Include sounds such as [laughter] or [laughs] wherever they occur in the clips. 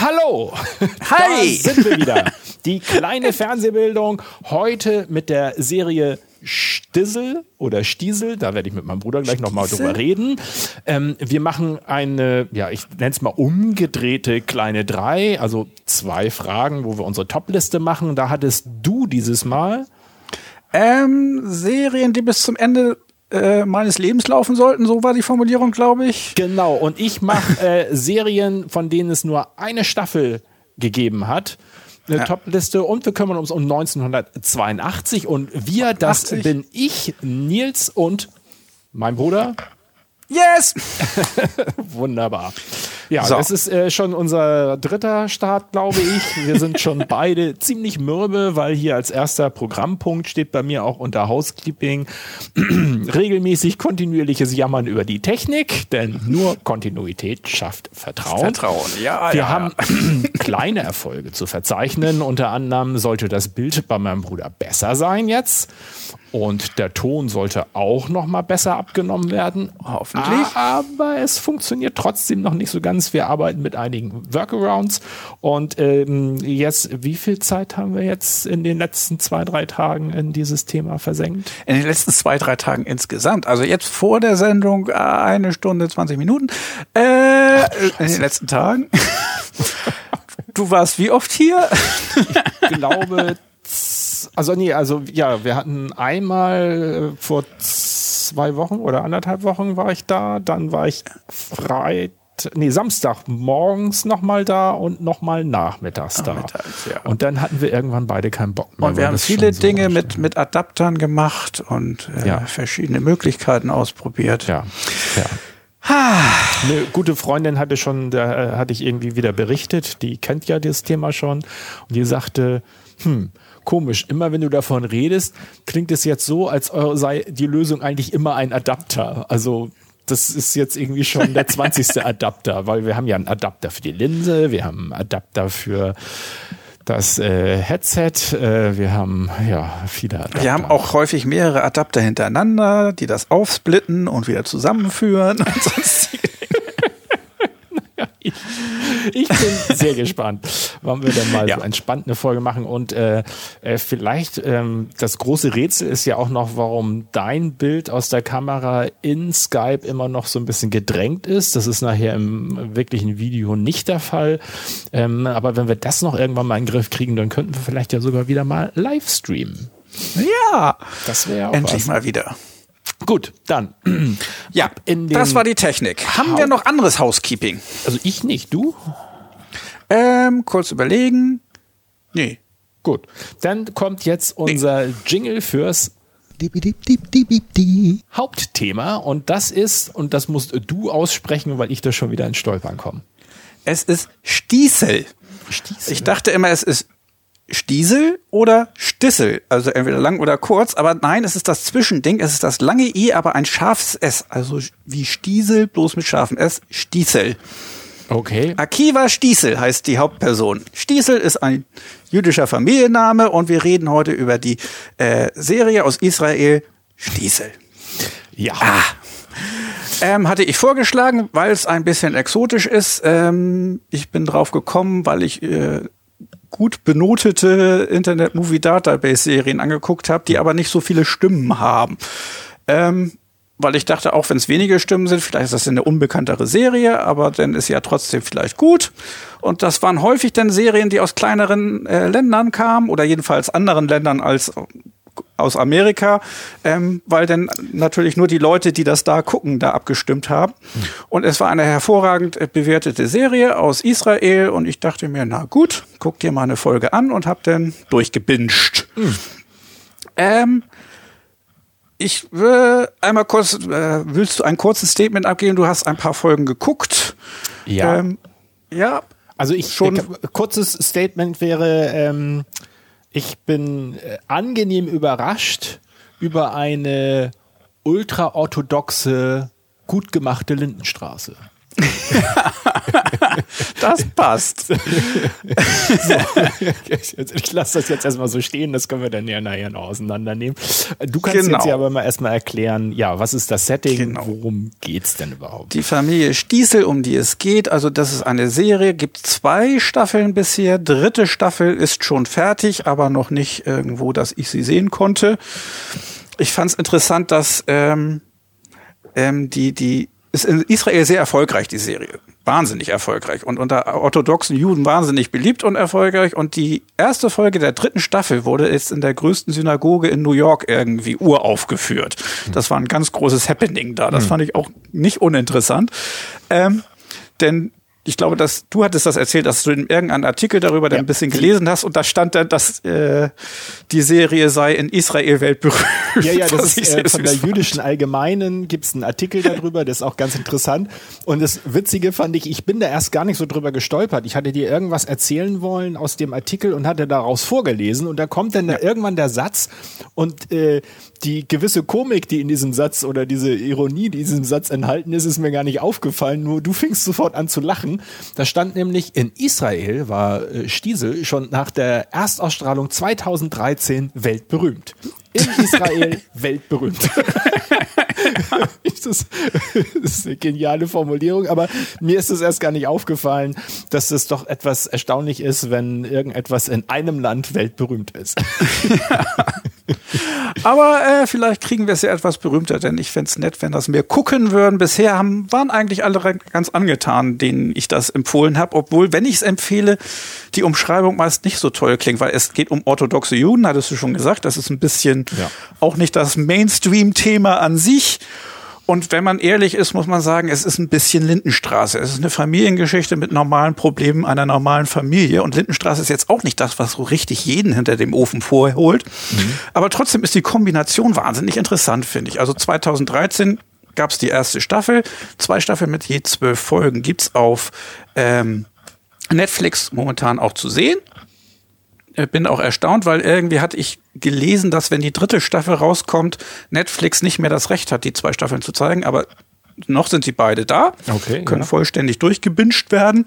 Hallo! Hi! Da sind wir wieder. Die kleine Fernsehbildung. Heute mit der Serie Stissel oder Stiesel. Da werde ich mit meinem Bruder gleich nochmal drüber reden. Ähm, wir machen eine, ja, ich nenne es mal umgedrehte kleine drei, also zwei Fragen, wo wir unsere Topliste machen. Da hattest du dieses Mal. Ähm, Serien, die bis zum Ende äh, meines Lebens laufen sollten, so war die Formulierung, glaube ich. Genau, und ich mache äh, Serien, von denen es nur eine Staffel gegeben hat. Eine Ja. Topliste und wir kümmern uns um 1982 und wir, das 80. bin ich, Nils und mein Bruder. Yes! [laughs] Wunderbar. Ja, So. das ist äh, schon unser dritter Start, glaube ich. Wir sind schon [laughs] beide ziemlich mürbe, weil hier als erster Programmpunkt steht bei mir auch unter Housekeeping [clears throat] regelmäßig kontinuierliches Jammern über die Technik, denn nur Kontinuität schafft Vertrauen. Vertrauen, ja, Wir ja, haben [clears throat] kleine Erfolge zu verzeichnen. Unter anderem sollte das Bild bei meinem Bruder besser sein jetzt. Und der Ton sollte auch noch mal besser abgenommen werden. Hoffentlich. Aber es funktioniert trotzdem noch nicht so ganz. Wir arbeiten mit einigen Workarounds. Und ähm, jetzt, wie viel Zeit haben wir jetzt in den letzten zwei, drei Tagen in dieses Thema versenkt? In den letzten zwei, drei Tagen insgesamt. Also jetzt vor der Sendung äh, eine Stunde, 20 Minuten. Äh, in den letzten Tagen. [laughs] Du warst wie oft hier? glaube, z- also nee, also ja, wir hatten einmal äh, vor zwei Wochen oder anderthalb Wochen war ich da, dann war ich Freit nee, Samstag morgens nochmal da und nochmal nachmittags da. Nachmittags, ja. Und dann hatten wir irgendwann beide keinen Bock mehr. Und wir haben viele so Dinge mit, mit Adaptern gemacht und äh, Ja. verschiedene Möglichkeiten ausprobiert. Ja, ja. Eine gute Freundin hatte schon, da äh, hatte ich irgendwie wieder berichtet, die kennt ja das Thema schon und die sagte, hm, komisch, immer wenn du davon redest, klingt es jetzt so, als sei die Lösung eigentlich immer ein Adapter. Also das ist jetzt irgendwie schon der [laughs] 20. Adapter, weil wir haben ja einen Adapter für die Linse, wir haben einen Adapter für das äh, Headset, äh, wir haben ja viele Adapter. Wir haben auch häufig mehrere Adapter hintereinander, die das aufsplitten und wieder zusammenführen. Und [laughs] sonstige ich bin sehr gespannt, wann wir dann mal Ja. so entspannt eine Folge machen. Und äh, äh, vielleicht ähm, das große Rätsel ist ja auch noch, warum dein Bild aus der Kamera in Skype immer noch so ein bisschen gedrängt ist. Das ist nachher im wirklichen Video nicht der Fall. Ähm, aber wenn wir das noch irgendwann mal in den Griff kriegen, dann könnten wir vielleicht ja sogar wieder mal live streamen. ja, Das wäre auch endlich was. mal wieder. Gut, dann. [clears throat] Ja, das war die Technik. Haben wir noch anderes Housekeeping? Also ich nicht, du? Ähm, kurz überlegen. Nee. Gut. Dann kommt jetzt unser Jingle fürs Hauptthema und das ist, und das musst du aussprechen, weil ich da schon wieder ins Stolpern komme. Es ist Stiesel. Stiesel. Ich dachte immer, es ist Stiesel oder Stissel, also entweder lang oder kurz, aber nein, es ist das Zwischending, es ist das lange I, aber ein scharfes S, also wie Stiesel, bloß mit scharfem S, Stiesel. Okay. Akiva Stiesel heißt die Hauptperson. Stiesel ist ein jüdischer Familienname und wir reden heute über die äh, Serie aus Israel Stiesel. Ja. Ähm, hatte ich vorgeschlagen, weil es ein bisschen exotisch ist. Ähm, ich bin drauf gekommen, weil ich äh, gut benotete Internet Movie Database Serien angeguckt habe, die aber nicht so viele Stimmen haben. Ähm, weil ich dachte, auch wenn es wenige Stimmen sind, vielleicht ist das eine unbekanntere Serie, aber dann ist sie ja trotzdem vielleicht gut. Und das waren häufig dann Serien, die aus kleineren äh, Ländern kamen oder jedenfalls anderen Ländern als aus Amerika, ähm, weil dann natürlich nur die Leute, die das da gucken, da abgestimmt haben. Und es war eine hervorragend äh, bewertete Serie aus Israel und ich dachte mir, na gut, guck dir mal eine Folge an und hab dann durchgebinscht. Ähm, ich will einmal kurz, äh, willst du ein kurzes Statement abgeben? Du hast ein paar Folgen geguckt. Ja. Ähm, ja. Also ich schon äh, kurzes Statement wäre, ähm, ich bin äh, angenehm überrascht über eine ultraorthodoxe, gut gemachte Lindenstraße. [laughs] das passt. [laughs] so. Ich lasse das jetzt erstmal so stehen, das können wir dann ja nachher noch auseinandernehmen. Du kannst genau. jetzt ja aber mal erstmal erklären, ja, was ist das Setting, genau. worum geht's denn überhaupt? Die Familie Stiesel, um die es geht, also das ist eine Serie, gibt zwei Staffeln bisher, dritte Staffel ist schon fertig, aber noch nicht irgendwo, dass ich sie sehen konnte. Ich fand es interessant, dass ähm, ähm, die, die ist in Israel sehr erfolgreich, die Serie. Wahnsinnig erfolgreich und unter orthodoxen Juden wahnsinnig beliebt und erfolgreich. Und die erste Folge der dritten Staffel wurde jetzt in der größten Synagoge in New York irgendwie uraufgeführt. Das war ein ganz großes Happening da. Das hm. fand ich auch nicht uninteressant. Ähm, denn ich glaube, dass du hattest das erzählt, dass du in irgendeinem Artikel darüber ja. ein bisschen gelesen hast und da stand dann, dass äh, die Serie sei in Israel weltberühmt. Ja, ja, [laughs] das ist äh, von der jüdischen Allgemeinen gibt's einen Artikel darüber, das ist auch ganz interessant. Und das Witzige fand ich, ich bin da erst gar nicht so drüber gestolpert. Ich hatte dir irgendwas erzählen wollen aus dem Artikel und hatte daraus vorgelesen und da kommt dann ja. da irgendwann der Satz und äh, die gewisse Komik, die in diesem Satz oder diese Ironie, die in diesem Satz enthalten ist, ist mir gar nicht aufgefallen. Nur du fingst sofort an zu lachen. Da stand nämlich, in Israel war äh, Stiesel schon nach der Erstausstrahlung 2013 weltberühmt. In [laughs] Israel weltberühmt. [laughs] das, das, ist eine geniale Formulierung, aber mir ist es erst gar nicht aufgefallen, dass es doch etwas erstaunlich ist, wenn irgendetwas in einem Land weltberühmt ist. [laughs] Aber äh, vielleicht kriegen wir es ja etwas berühmter, denn ich fände es nett, wenn das mehr gucken würden. Bisher haben, waren eigentlich alle ganz angetan, denen ich das empfohlen habe, obwohl, wenn ich es empfehle, die Umschreibung meist nicht so toll klingt, weil es geht um orthodoxe Juden, hattest du schon gesagt. Das ist ein bisschen ja. auch nicht das Mainstream-Thema an sich. Und wenn man ehrlich ist, muss man sagen, es ist ein bisschen Lindenstraße. Es ist eine Familiengeschichte mit normalen Problemen einer normalen Familie. Und Lindenstraße ist jetzt auch nicht das, was so richtig jeden hinter dem Ofen vorholt. Mhm. Aber trotzdem ist die Kombination wahnsinnig interessant, finde ich. Also 2013 gab es die erste Staffel. Zwei Staffeln mit je zwölf Folgen gibt's auf ähm, Netflix momentan auch zu sehen. Äh, bin auch erstaunt, weil irgendwie hatte ich gelesen, dass wenn die dritte Staffel rauskommt, Netflix nicht mehr das Recht hat, die zwei Staffeln zu zeigen, aber noch sind sie beide da, okay, können ja. vollständig durchgebinscht werden.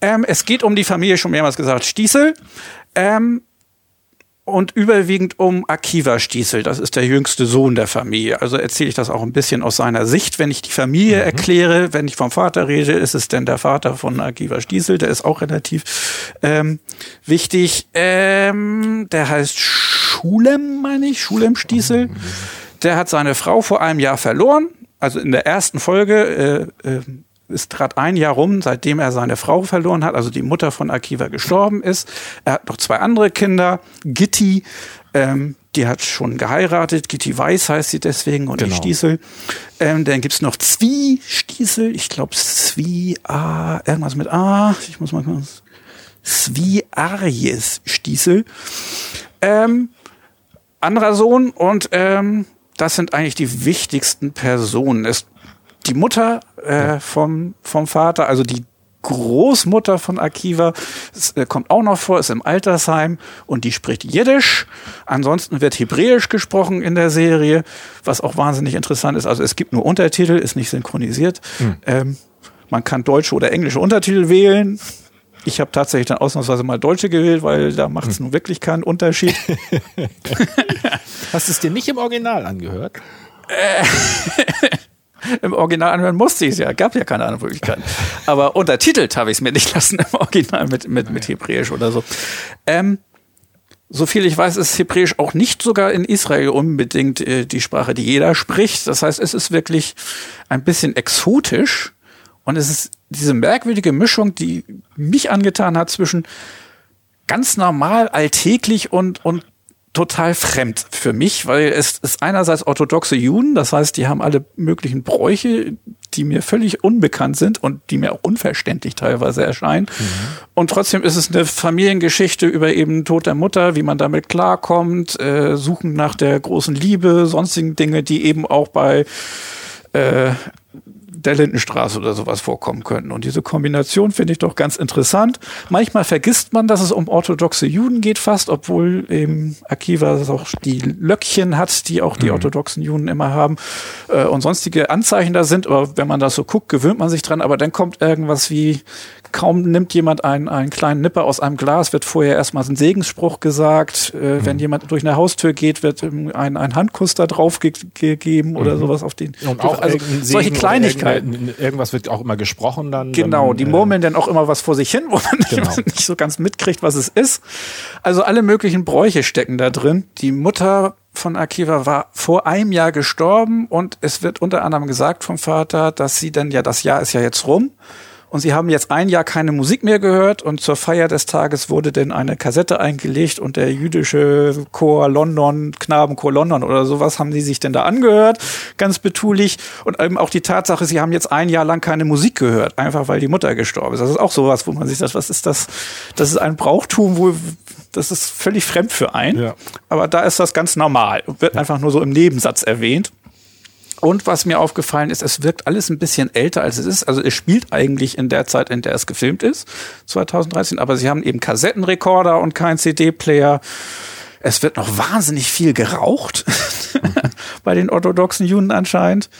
Ähm, es geht um die Familie, schon mehrmals gesagt, Stiesel. Ähm, und überwiegend um Akiva Stiesel. Das ist der jüngste Sohn der Familie. Also erzähle ich das auch ein bisschen aus seiner Sicht. Wenn ich die Familie mhm. erkläre, wenn ich vom Vater rede, ist es denn der Vater von Akiva Stiesel. Der ist auch relativ ähm, wichtig. Ähm, der heißt Schulem, meine ich, Schulem Stiesel. Mhm. Der hat seine Frau vor einem Jahr verloren. Also in der ersten Folge äh, äh, ist gerade ein Jahr rum, seitdem er seine Frau verloren hat, also die Mutter von Akiva gestorben ist. Er hat noch zwei andere Kinder, Gitti, ähm, die hat schon geheiratet, Gitti Weiß heißt sie deswegen und genau. die Stiesel. Ähm, dann gibt's noch Zwie Stiesel, ich glaube Zwie A, irgendwas mit A, ich muss mal kurz. Zwie Arjes Stiesel. Ähm, anderer Sohn und ähm, das sind eigentlich die wichtigsten Personen. Es die Mutter äh, vom, vom Vater, also die Großmutter von Akiva, es, äh, kommt auch noch vor, ist im Altersheim und die spricht Jiddisch. Ansonsten wird Hebräisch gesprochen in der Serie, was auch wahnsinnig interessant ist. Also es gibt nur Untertitel, ist nicht synchronisiert. Hm. Ähm, man kann deutsche oder englische Untertitel wählen. Ich habe tatsächlich dann ausnahmsweise mal Deutsche gewählt, weil da macht es hm. nun wirklich keinen Unterschied. [laughs] [laughs] Hast du es dir nicht im Original angehört? [laughs] Im Original anhören musste ich es ja, gab ja keine andere Möglichkeit. Aber untertitelt habe ich es mir nicht lassen im Original mit, mit, mit Hebräisch oder so. Ähm, so viel ich weiß, ist Hebräisch auch nicht sogar in Israel unbedingt äh, die Sprache, die jeder spricht. Das heißt, es ist wirklich ein bisschen exotisch und es ist diese merkwürdige Mischung, die mich angetan hat zwischen ganz normal, alltäglich und, und total fremd für mich, weil es ist einerseits orthodoxe Juden, das heißt, die haben alle möglichen Bräuche, die mir völlig unbekannt sind und die mir auch unverständlich teilweise erscheinen. Mhm. Und trotzdem ist es eine Familiengeschichte über eben Tod der Mutter, wie man damit klarkommt, äh, suchen nach der großen Liebe, sonstigen Dinge, die eben auch bei äh, der Lindenstraße oder sowas vorkommen könnten. Und diese Kombination finde ich doch ganz interessant. Manchmal vergisst man, dass es um orthodoxe Juden geht fast, obwohl eben Akiva auch die Löckchen hat, die auch die mhm. orthodoxen Juden immer haben äh, und sonstige Anzeichen da sind. Aber wenn man das so guckt, gewöhnt man sich dran. Aber dann kommt irgendwas wie kaum nimmt jemand einen, einen kleinen Nipper aus einem Glas, wird vorher erstmal ein Segensspruch gesagt. Äh, mhm. Wenn jemand durch eine Haustür geht, wird ein, ein Handkuss da drauf ge gegeben oder mhm. sowas auf den. Und auch also solche Kleinigkeiten. Irgendwas wird auch immer gesprochen dann. Genau, dann, die murmeln äh, dann auch immer was vor sich hin, wo man genau. [laughs] nicht so ganz mitkriegt, was es ist. Also alle möglichen Bräuche stecken da drin. Die Mutter von Akiva war vor einem Jahr gestorben und es wird unter anderem gesagt vom Vater, dass sie dann ja, das Jahr ist ja jetzt rum und sie haben jetzt ein Jahr keine Musik mehr gehört und zur Feier des Tages wurde denn eine Kassette eingelegt und der jüdische Chor London, Knabenchor London oder sowas haben sie sich denn da angehört, ganz betulich und eben auch die Tatsache, sie haben jetzt ein Jahr lang keine Musik gehört, einfach weil die Mutter gestorben ist. Das ist auch sowas, wo man sich sagt, was ist das? Das ist ein Brauchtum, wo das ist völlig fremd für einen, ja. aber da ist das ganz normal, wird ja. einfach nur so im Nebensatz erwähnt. Und was mir aufgefallen ist, es wirkt alles ein bisschen älter, als es ist. Also es spielt eigentlich in der Zeit, in der es gefilmt ist, 2013, aber sie haben eben Kassettenrekorder und keinen CD-Player. Es wird noch wahnsinnig viel geraucht [laughs] bei den orthodoxen Juden anscheinend.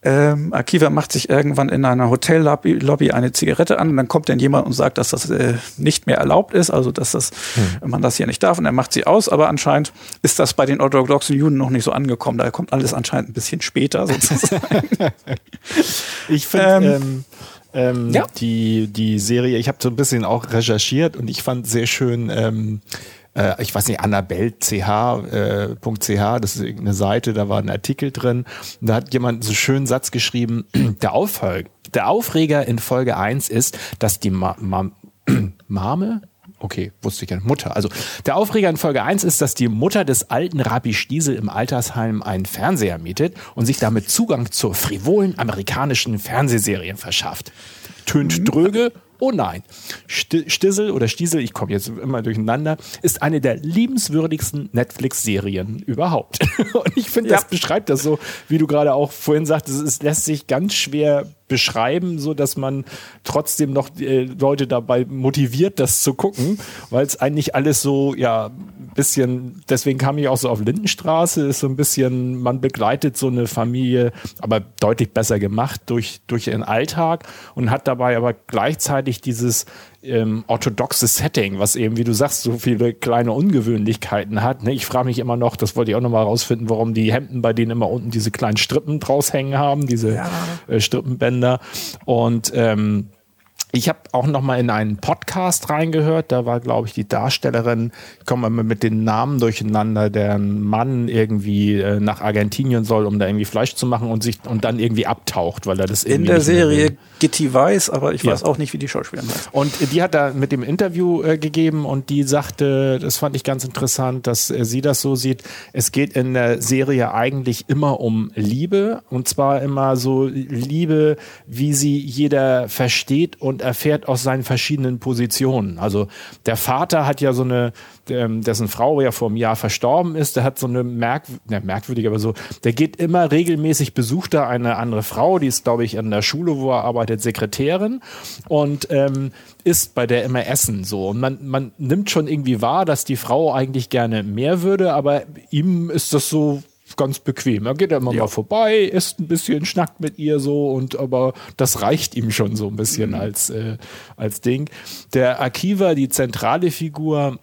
Ähm, Akiva macht sich irgendwann in einer Hotellobby eine Zigarette an und dann kommt dann jemand und sagt, dass das äh, nicht mehr erlaubt ist, also dass das, hm. man das hier nicht darf und er macht sie aus, aber anscheinend ist das bei den orthodoxen Juden noch nicht so angekommen. Da kommt alles anscheinend ein bisschen später sozusagen. [laughs] ich finde ähm, ähm, ähm, ja. die, die Serie, ich habe so ein bisschen auch recherchiert und ich fand sehr schön, ähm, äh, ich weiß nicht, annabelle.ch, äh, das ist irgendeine Seite, da war ein Artikel drin. Da hat jemand so einen schönen Satz geschrieben, [clears throat] der, Aufhör, der Aufreger in Folge 1 ist, dass die Ma Ma [clears throat] Mame, Okay, wusste ich ja. Mutter. Also der Aufreger in Folge 1 ist, dass die Mutter des alten Rabbi Stiesel im Altersheim einen Fernseher mietet und sich damit Zugang zur frivolen amerikanischen Fernsehserien verschafft. Tönt mhm. dröge, Oh nein, Stissel oder Stiesel, ich komme jetzt immer durcheinander, ist eine der liebenswürdigsten Netflix-Serien überhaupt. [laughs] Und ich finde, das beschreibt das so, wie du gerade auch vorhin sagtest, es lässt sich ganz schwer beschreiben, so dass man trotzdem noch äh, Leute dabei motiviert, das zu gucken, weil es eigentlich alles so, ja, bisschen, deswegen kam ich auch so auf Lindenstraße, ist so ein bisschen, man begleitet so eine Familie, aber deutlich besser gemacht durch, durch ihren Alltag und hat dabei aber gleichzeitig dieses ähm, orthodoxe Setting, was eben, wie du sagst, so viele kleine Ungewöhnlichkeiten hat. Ne? Ich frage mich immer noch, das wollte ich auch nochmal rausfinden, warum die Hemden bei denen immer unten diese kleinen Strippen draus hängen haben, diese ja. äh, Strippenbänder. Und ähm, ich habe auch noch mal in einen Podcast reingehört. Da war, glaube ich, die Darstellerin, ich komme immer mit den Namen durcheinander, deren Mann irgendwie äh, nach Argentinien soll, um da irgendwie Fleisch zu machen und sich und dann irgendwie abtaucht, weil er das in der Serie Gitti weiß, aber ich ja. weiß auch nicht, wie die Schauspielerin heißt. Und die hat da mit dem Interview äh, gegeben und die sagte, das fand ich ganz interessant, dass äh, sie das so sieht. Es geht in der Serie eigentlich immer um Liebe und zwar immer so Liebe, wie sie jeder versteht und und erfährt aus seinen verschiedenen Positionen. Also der Vater hat ja so eine, ähm, dessen Frau ja vor einem Jahr verstorben ist, der hat so eine merk ne, merkwürdige, aber so, der geht immer regelmäßig, besucht da eine andere Frau, die ist, glaube ich, an der Schule, wo er arbeitet, Sekretärin und ähm, isst bei der immer Essen so. Und man, man nimmt schon irgendwie wahr, dass die Frau eigentlich gerne mehr würde, aber ihm ist das so ganz bequem. Er geht immer ja. mal vorbei, isst ein bisschen, schnackt mit ihr so und aber das reicht ihm schon so ein bisschen mhm. als, äh, als Ding. Der Akiva, die zentrale Figur,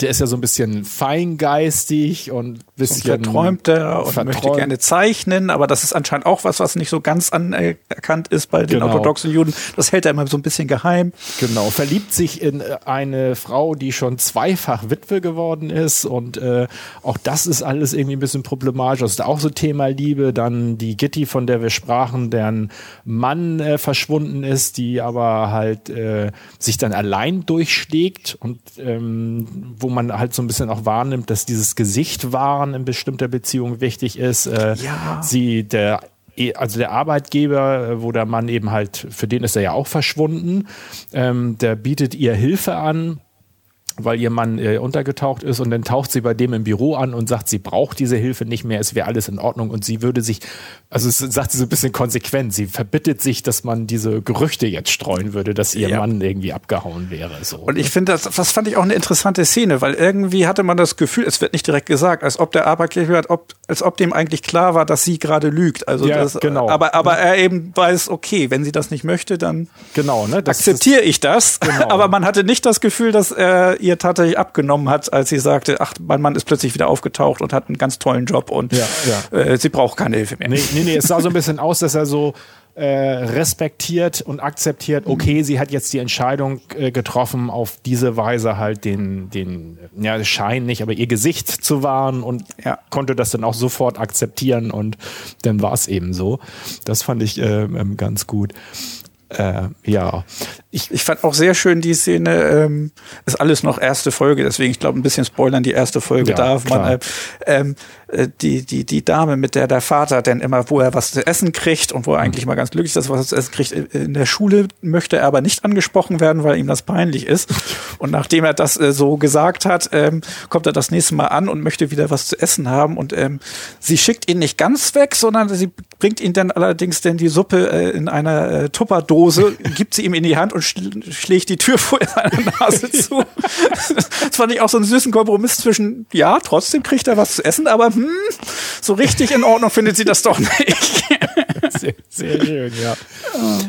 der ist ja so ein bisschen feingeistig und bisschen verträumter und verträumt. möchte gerne zeichnen, aber das ist anscheinend auch was, was nicht so ganz anerkannt ist bei den genau. orthodoxen Juden. Das hält er immer so ein bisschen geheim. Genau, verliebt sich in eine Frau, die schon zweifach Witwe geworden ist und äh, auch das ist alles irgendwie ein bisschen problematisch. Das ist auch so Thema Liebe. Dann die Gitti, von der wir sprachen, deren Mann äh, verschwunden ist, die aber halt äh, sich dann allein durchschlägt und ähm, wo man halt so ein bisschen auch wahrnimmt, dass dieses Gesicht wahren in bestimmter Beziehung wichtig ist. Äh, ja. Sie, der also der Arbeitgeber, äh, wo der Mann eben halt, für den ist er ja auch verschwunden, ähm, der bietet ihr Hilfe an weil ihr Mann äh, untergetaucht ist und dann taucht sie bei dem im Büro an und sagt, sie braucht diese Hilfe nicht mehr, es wäre alles in Ordnung und sie würde sich, also es sagt sie so ein bisschen konsequent, sie verbittet sich, dass man diese Gerüchte jetzt streuen würde, dass ihr ja. Mann irgendwie abgehauen wäre. So. Und ich finde, das, das fand ich auch eine interessante Szene, weil irgendwie hatte man das Gefühl, es wird nicht direkt gesagt, als ob der Arbeitgeber, als ob, als ob dem eigentlich klar war, dass sie gerade lügt. Also ja, das, genau. Aber, aber er eben weiß, okay, wenn sie das nicht möchte, dann genau, ne, akzeptiere ich das. Genau. [laughs] aber man hatte nicht das Gefühl, dass er ihr tatsächlich abgenommen hat, als sie sagte, ach, mein Mann ist plötzlich wieder aufgetaucht und hat einen ganz tollen Job und ja, ja. Äh, sie braucht keine Hilfe mehr. Nee, nee, nee, es sah so ein bisschen aus, dass er so äh, respektiert und akzeptiert, okay, sie hat jetzt die Entscheidung äh, getroffen, auf diese Weise halt den, den ja, Schein nicht, aber ihr Gesicht zu wahren und ja. konnte das dann auch sofort akzeptieren und dann war es eben so. Das fand ich äh, ähm, ganz gut. Äh, ja. Ich, ich fand auch sehr schön die Szene, ähm, ist alles noch erste Folge, deswegen, ich glaube, ein bisschen spoilern, die erste Folge ja, darf klar. man. Äh, ähm, äh, die, die, die Dame, mit der der Vater denn immer, wo er was zu essen kriegt und wo er eigentlich mal ganz glücklich ist, dass er was zu essen kriegt, in der Schule möchte er aber nicht angesprochen werden, weil ihm das peinlich ist. Und nachdem er das äh, so gesagt hat, ähm, kommt er das nächste Mal an und möchte wieder was zu essen haben und ähm, sie schickt ihn nicht ganz weg, sondern sie bringt ihn dann allerdings denn die Suppe äh, in einer äh, Tupperdose, [laughs] gibt sie ihm in die Hand und schlägt die Tür vor [laughs] seiner Nase zu. das fand ich auch so einen süßen Kompromiss zwischen, ja, trotzdem kriegt er was zu essen, aber hm, so richtig in Ordnung findet sie das doch nicht. [laughs] sehr, sehr schön, ja.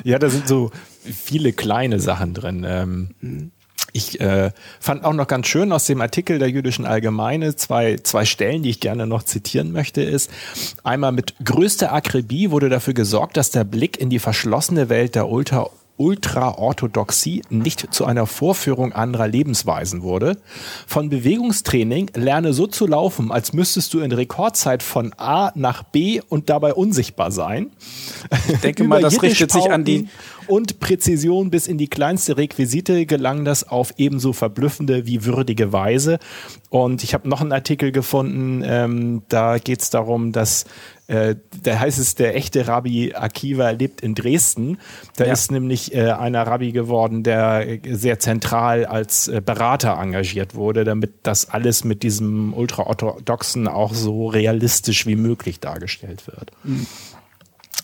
Ja, da sind so viele kleine Sachen drin. Ähm, ich äh, fand auch noch ganz schön aus dem Artikel der Jüdischen Allgemeine zwei, zwei Stellen, die ich gerne noch zitieren möchte, ist einmal mit größter Akribie wurde dafür gesorgt, dass der Blick in die verschlossene Welt der Ultra Ultraorthodoxie nicht zu einer Vorführung anderer Lebensweisen wurde. Von Bewegungstraining lerne so zu laufen, als müsstest du in Rekordzeit von A nach B und dabei unsichtbar sein. Ich denke mal, das richtet sich an die und Präzision bis in die kleinste Requisite gelang das auf ebenso verblüffende wie würdige Weise. Und ich habe noch einen Artikel gefunden, ähm, da geht es darum, dass äh, da heißt es, der echte Rabbi Akiva lebt in Dresden. Da ja. ist nämlich äh, einer Rabbi geworden, der sehr zentral als äh, Berater engagiert wurde, damit das alles mit diesem Ultraorthodoxen auch so realistisch wie möglich dargestellt wird. Mhm.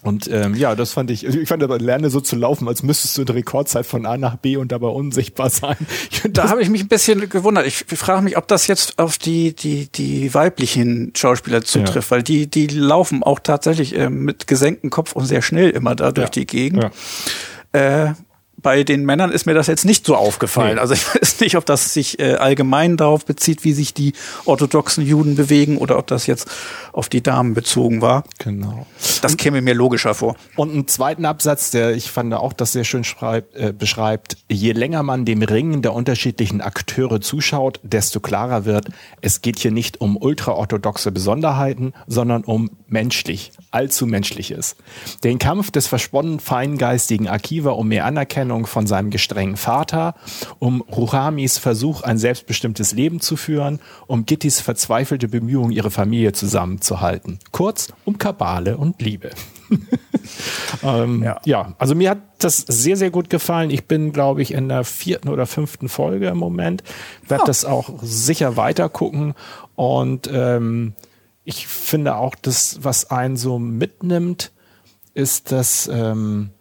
Und ähm, ja, das fand ich, ich fand aber, lerne so zu laufen, als müsstest du in Rekordzeit von A nach B und dabei unsichtbar sein. da habe ich mich ein bisschen gewundert. Ich frage mich, ob das jetzt auf die, die, die weiblichen Schauspieler zutrifft, ja. weil die, die laufen auch tatsächlich äh, mit gesenktem Kopf und sehr schnell immer da durch ja. die Gegend. Ja. Äh, bei den Männern ist mir das jetzt nicht so aufgefallen. Nee. Also [laughs] ich weiß nicht, ob das sich äh, allgemein darauf bezieht, wie sich die orthodoxen Juden bewegen oder ob das jetzt auf die Damen bezogen war. Genau. Das käme mir logischer vor. Und einen zweiten Absatz, der ich fand auch das sehr schön schreibt, äh, beschreibt, je länger man dem Ringen der unterschiedlichen Akteure zuschaut, desto klarer wird, es geht hier nicht um ultraorthodoxe Besonderheiten, sondern um menschlich, allzu menschliches. Den Kampf des versponnen feingeistigen Akiva um mehr Anerkennung Trennung von seinem gestrengen Vater, um Ruhamis Versuch, ein selbstbestimmtes Leben zu führen, um Gittis verzweifelte Bemühungen, ihre Familie zusammenzuhalten. Kurz, um Kabale und Liebe. [laughs] ähm, ja. ja. also mir hat das sehr, sehr gut gefallen. Ich bin, glaube ich, in der vierten oder fünften Folge im Moment. Werde oh. das auch sicher weiter gucken. Und ähm, ich finde auch, das, was einen so mitnimmt, ist, dass ähm,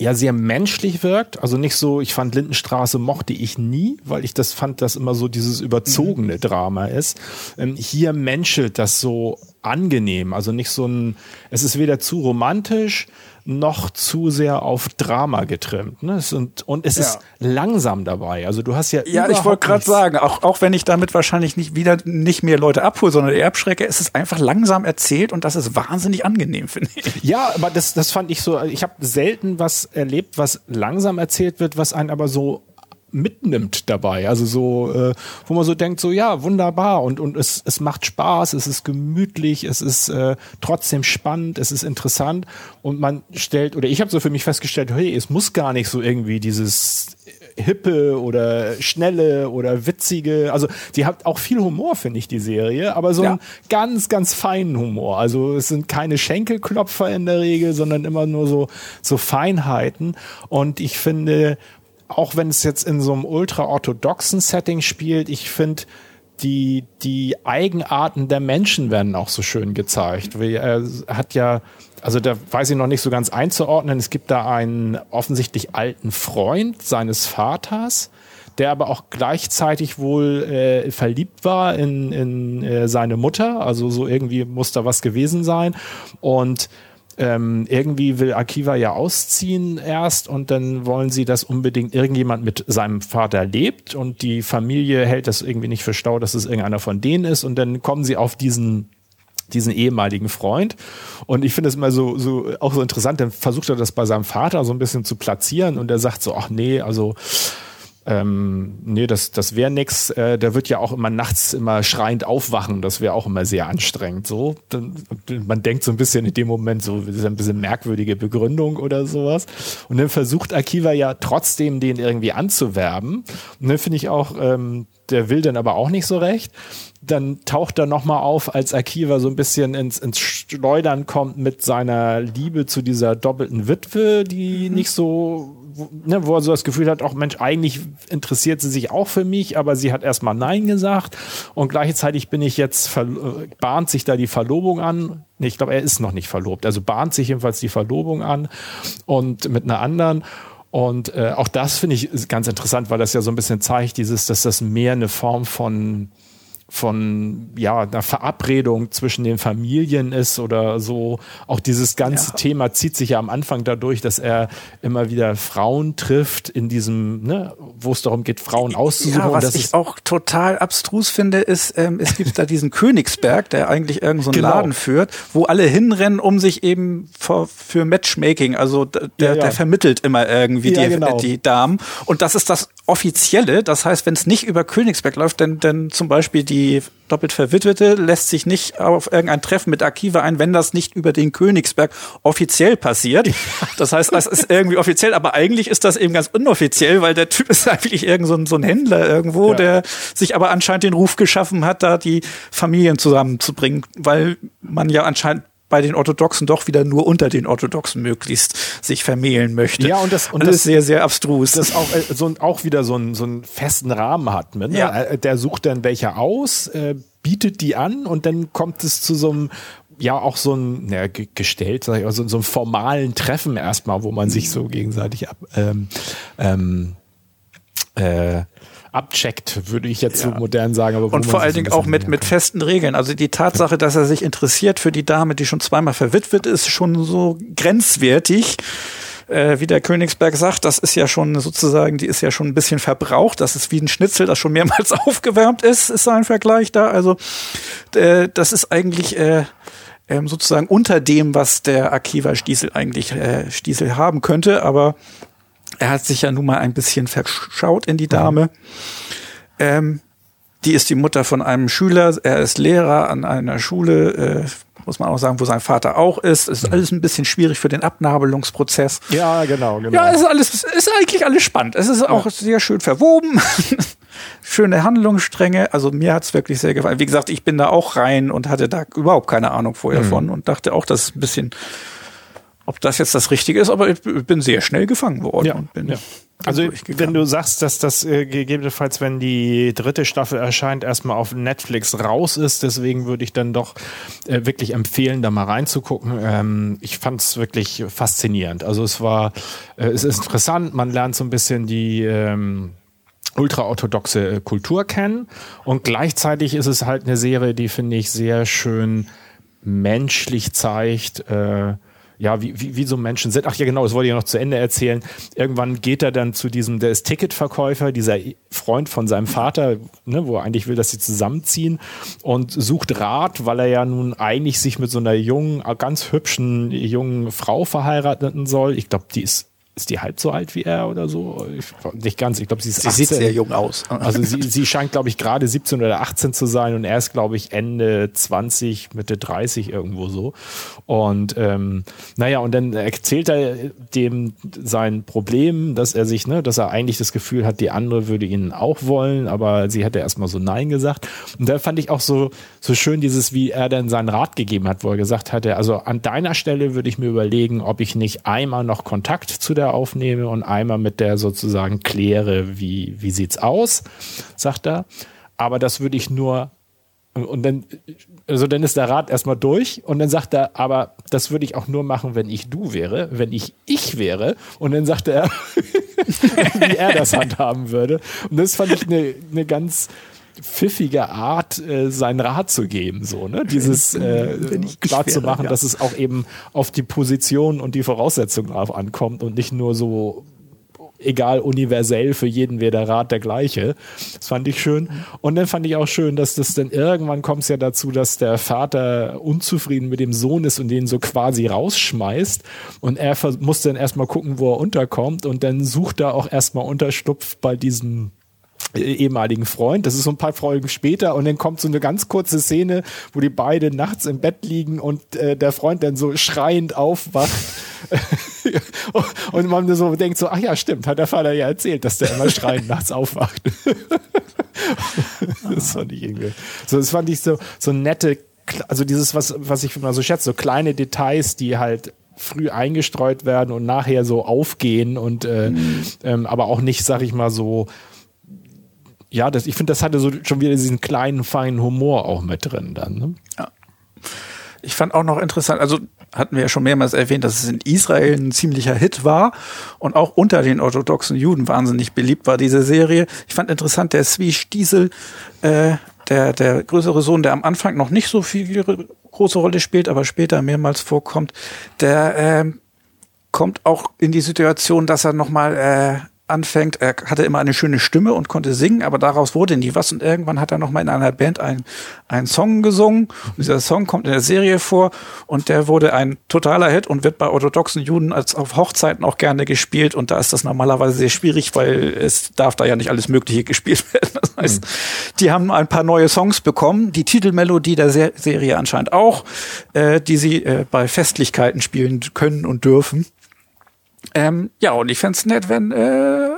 ja sehr menschlich wirkt. Also nicht so, ich fand Lindenstraße mochte ich nie, weil ich das fand, dass immer so dieses überzogene mhm. Drama ist. Ähm, hier menschelt das so angenehm. Also nicht so ein, es ist weder zu romantisch noch zu sehr auf Drama getrimmt. Ne? Es und, und es ja. ist langsam dabei. Also du hast ja. Ja, ich wollte gerade sagen, auch, auch wenn ich damit wahrscheinlich nicht wieder nicht mehr Leute abhole, sondern eher abschrecke, ist es einfach langsam erzählt und das ist wahnsinnig angenehm, [laughs] finde ich. Ja, aber das, das fand ich so, ich habe selten was erlebt, was langsam erzählt wird, was einen aber so mitnimmt dabei. Also so, äh, wo man so denkt, so ja, wunderbar und, und es, es macht Spaß, es ist gemütlich, es ist äh, trotzdem spannend, es ist interessant und man stellt, oder ich habe so für mich festgestellt, hey, es muss gar nicht so irgendwie dieses hippe oder schnelle oder witzige, also die hat auch viel Humor, finde ich, die Serie, aber so ja. einen ganz, ganz feinen Humor. Also es sind keine Schenkelklopfer in der Regel, sondern immer nur so, so Feinheiten und ich finde, auch wenn es jetzt in so einem ultra-orthodoxen Setting spielt, ich finde, die, die Eigenarten der Menschen werden auch so schön gezeigt. Er hat ja, also da weiß ich noch nicht so ganz einzuordnen, es gibt da einen offensichtlich alten Freund seines Vaters, der aber auch gleichzeitig wohl äh, verliebt war in, in äh, seine Mutter. Also so irgendwie muss da was gewesen sein. Und ähm, irgendwie will Akiva ja ausziehen erst und dann wollen sie, dass unbedingt irgendjemand mit seinem Vater lebt und die Familie hält das irgendwie nicht für stau, dass es irgendeiner von denen ist und dann kommen sie auf diesen diesen ehemaligen Freund. Und ich finde es immer so, so, auch so interessant, dann versucht er das bei seinem Vater so ein bisschen zu platzieren und er sagt so, ach nee, also, ähm, nee, das, das wäre nix. Äh, der wird ja auch immer nachts immer schreiend aufwachen. Das wäre auch immer sehr anstrengend. So, man denkt so ein bisschen in dem Moment so, das ist ein bisschen merkwürdige Begründung oder sowas. Und dann versucht Akiva ja trotzdem den irgendwie anzuwerben. Und dann finde ich auch, ähm, der will dann aber auch nicht so recht. Dann taucht er nochmal auf, als Akiva so ein bisschen ins, ins Schleudern kommt mit seiner Liebe zu dieser doppelten Witwe, die mhm. nicht so ne, wo er so das Gefühl hat, auch Mensch, eigentlich interessiert sie sich auch für mich, aber sie hat erstmal Nein gesagt und gleichzeitig bin ich jetzt, bahnt sich da die Verlobung an. Ich glaube, er ist noch nicht verlobt, also bahnt sich jedenfalls die Verlobung an und mit einer anderen. Und äh, auch das finde ich ganz interessant, weil das ja so ein bisschen zeigt, dieses, dass das mehr eine Form von von ja einer Verabredung zwischen den Familien ist oder so. Auch dieses ganze ja. Thema zieht sich ja am Anfang dadurch, dass er immer wieder Frauen trifft in diesem, ne, wo es darum geht, Frauen auszusuchen. Ja, was ich auch total abstrus finde, ist, ähm, es gibt da diesen [laughs] Königsberg, der eigentlich irgendeinen so genau. Laden führt, wo alle hinrennen, um sich eben für, für Matchmaking, also der, ja, ja. der vermittelt immer irgendwie die, genau. die Damen. Und das ist das Offizielle. Das heißt, wenn es nicht über Königsberg läuft, dann, dann zum Beispiel die die doppelt Verwitwete lässt sich nicht auf irgendein Treffen mit Akiva ein, wenn das nicht über den Königsberg offiziell passiert. [laughs] Das heißt, es ist irgendwie offiziell, aber eigentlich ist das eben ganz unoffiziell, weil der Typ ist eigentlich irgend so ein, so ein Händler irgendwo, ja. der sich aber anscheinend den Ruf geschaffen hat, da die Familien zusammenzubringen, weil man ja anscheinend bei den Orthodoxen doch wieder nur unter den Orthodoxen möglichst sich vermählen möchte. Ja, und das, und das ist sehr, sehr abstrus. Das auch, äh, so, auch wieder so, ein, so einen festen Rahmen hat. Ne? Ja. Äh, der sucht dann welche aus, äh, bietet die an und dann kommt es zu so einem ja auch so ein ja, gestellt, sag ich, also so einem formalen Treffen erstmal, wo man sich so gegenseitig ab, ähm, ähm, äh, abcheckt, würde ich jetzt ja. so modern sagen. Aber und vor allen Dingen auch mit, mit festen Regeln. Also die Tatsache, dass er sich interessiert für die Dame, die schon zweimal verwitwet ist, schon so grenzwertig. Äh, wie der Königsberg sagt, das ist ja schon sozusagen, die ist ja schon ein bisschen verbraucht. Das ist wie ein Schnitzel, das schon mehrmals [laughs] aufgewärmt ist, ist sein Vergleich da. Also äh, das ist eigentlich äh, ähm, sozusagen unter dem, was der Akiva Stiesel eigentlich Stiesel haben könnte. Aber er hat sich ja nun mal ein bisschen verschaut in die Dame. Mhm. Ähm, die ist die Mutter von einem Schüler. Er ist Lehrer an einer Schule, äh, muss man auch sagen, wo sein Vater auch ist. Es ist mhm. alles ein bisschen schwierig für den Abnabelungsprozess. Ja, genau, genau. Ja, es ist alles, ist eigentlich alles spannend. Es ist auch ja. sehr schön verwoben. [laughs] Schöne Handlungsstränge. Also mir hat's wirklich sehr gefallen. Wie gesagt, ich bin da auch rein und hatte da überhaupt keine Ahnung vorher mhm. von und dachte auch, dass es ein bisschen ob das jetzt das Richtige ist, aber ich bin sehr schnell gefangen worden ja, und bin ja. Also wenn du sagst, dass das äh, gegebenenfalls, wenn die dritte Staffel erscheint, erstmal auf Netflix raus ist, deswegen würde ich dann doch äh, wirklich empfehlen, da mal reinzugucken. Ähm, ich fand es wirklich faszinierend. Also es war, äh, es ist interessant, man lernt so ein bisschen die ähm, ultraorthodoxe äh, Kultur kennen und gleichzeitig ist es halt eine Serie, die finde ich sehr schön menschlich zeigt. Äh, ja, wie, wie, wie so Menschen sind. Ach ja, genau, das wollte ich noch zu Ende erzählen. Irgendwann geht er dann zu diesem, der ist Ticketverkäufer, dieser Freund von seinem Vater, ne, wo er eigentlich will, dass sie zusammenziehen und sucht Rat, weil er ja nun eigentlich sich mit so einer jungen, ganz hübschen jungen Frau verheiraten soll. Ich glaube, die ist ist die halb so alt wie er oder so? Ich, nicht ganz. Ich glaube, sie ist sie 18. sieht sehr jung aus. Also sie, sie scheint, glaube ich, gerade 17 oder 18 zu sein und er ist, glaube ich, Ende 20, Mitte 30 irgendwo so. Und ähm, naja, und dann erzählt er dem sein Problem, dass er sich, ne, dass er eigentlich das Gefühl hat, die andere würde ihn auch wollen, aber sie hätte erstmal so Nein gesagt. Und da fand ich auch so, so schön dieses, wie er dann seinen Rat gegeben hat, wo er gesagt hatte, also an deiner Stelle würde ich mir überlegen, ob ich nicht einmal noch Kontakt zu der Aufnehme und einmal mit der sozusagen kläre, wie, wie sieht's aus, sagt er. Aber das würde ich nur und dann, also dann ist der Rat erstmal durch und dann sagt er, aber das würde ich auch nur machen, wenn ich du wäre, wenn ich ich wäre. Und dann sagt er, [laughs] wie er das handhaben würde. Und das fand ich eine, eine ganz pfiffige Art, äh, seinen Rat zu geben, so, ne? Dieses [laughs] äh, klar zu machen, ja. dass es auch eben auf die Position und die Voraussetzungen drauf ankommt und nicht nur so egal universell, für jeden wäre der Rat der gleiche. Das fand ich schön. Und dann fand ich auch schön, dass das dann irgendwann kommt es ja dazu, dass der Vater unzufrieden mit dem Sohn ist und den so quasi rausschmeißt. Und er muss dann erstmal gucken, wo er unterkommt. Und dann sucht er auch erstmal Unterstupf bei diesem ehemaligen Freund. Das ist so ein paar Folgen später und dann kommt so eine ganz kurze Szene, wo die beide nachts im Bett liegen und äh, der Freund dann so schreiend aufwacht [laughs] und man so denkt so, ach ja, stimmt, hat der Vater ja erzählt, dass der immer schreiend nachts aufwacht. [laughs] das fand ich irgendwie, so, das fand ich so, so nette, also dieses, was, was ich immer so schätze, so kleine Details, die halt früh eingestreut werden und nachher so aufgehen und äh, mhm. ähm, aber auch nicht, sag ich mal, so ja, das, ich finde, das hatte so schon wieder diesen kleinen, feinen Humor auch mit drin dann. Ne? Ja. Ich fand auch noch interessant, also hatten wir ja schon mehrmals erwähnt, dass es in Israel ein ziemlicher Hit war und auch unter den orthodoxen Juden wahnsinnig beliebt war, diese Serie. Ich fand interessant, der Zwie Stiesel, äh, der, der größere Sohn, der am Anfang noch nicht so viel große Rolle spielt, aber später mehrmals vorkommt, der äh, kommt auch in die Situation, dass er nochmal äh, anfängt. Er hatte immer eine schöne Stimme und konnte singen, aber daraus wurde nie was. Und irgendwann hat er noch mal in einer Band einen, einen Song gesungen. Und dieser Song kommt in der Serie vor und der wurde ein totaler Hit und wird bei orthodoxen Juden als auf Hochzeiten auch gerne gespielt. Und da ist das normalerweise sehr schwierig, weil es darf da ja nicht alles Mögliche gespielt werden. Das heißt, mhm. die haben ein paar neue Songs bekommen, die Titelmelodie der Se Serie anscheinend auch, äh, die sie äh, bei Festlichkeiten spielen können und dürfen. Ähm, ja, und ich fände es nett, wenn äh,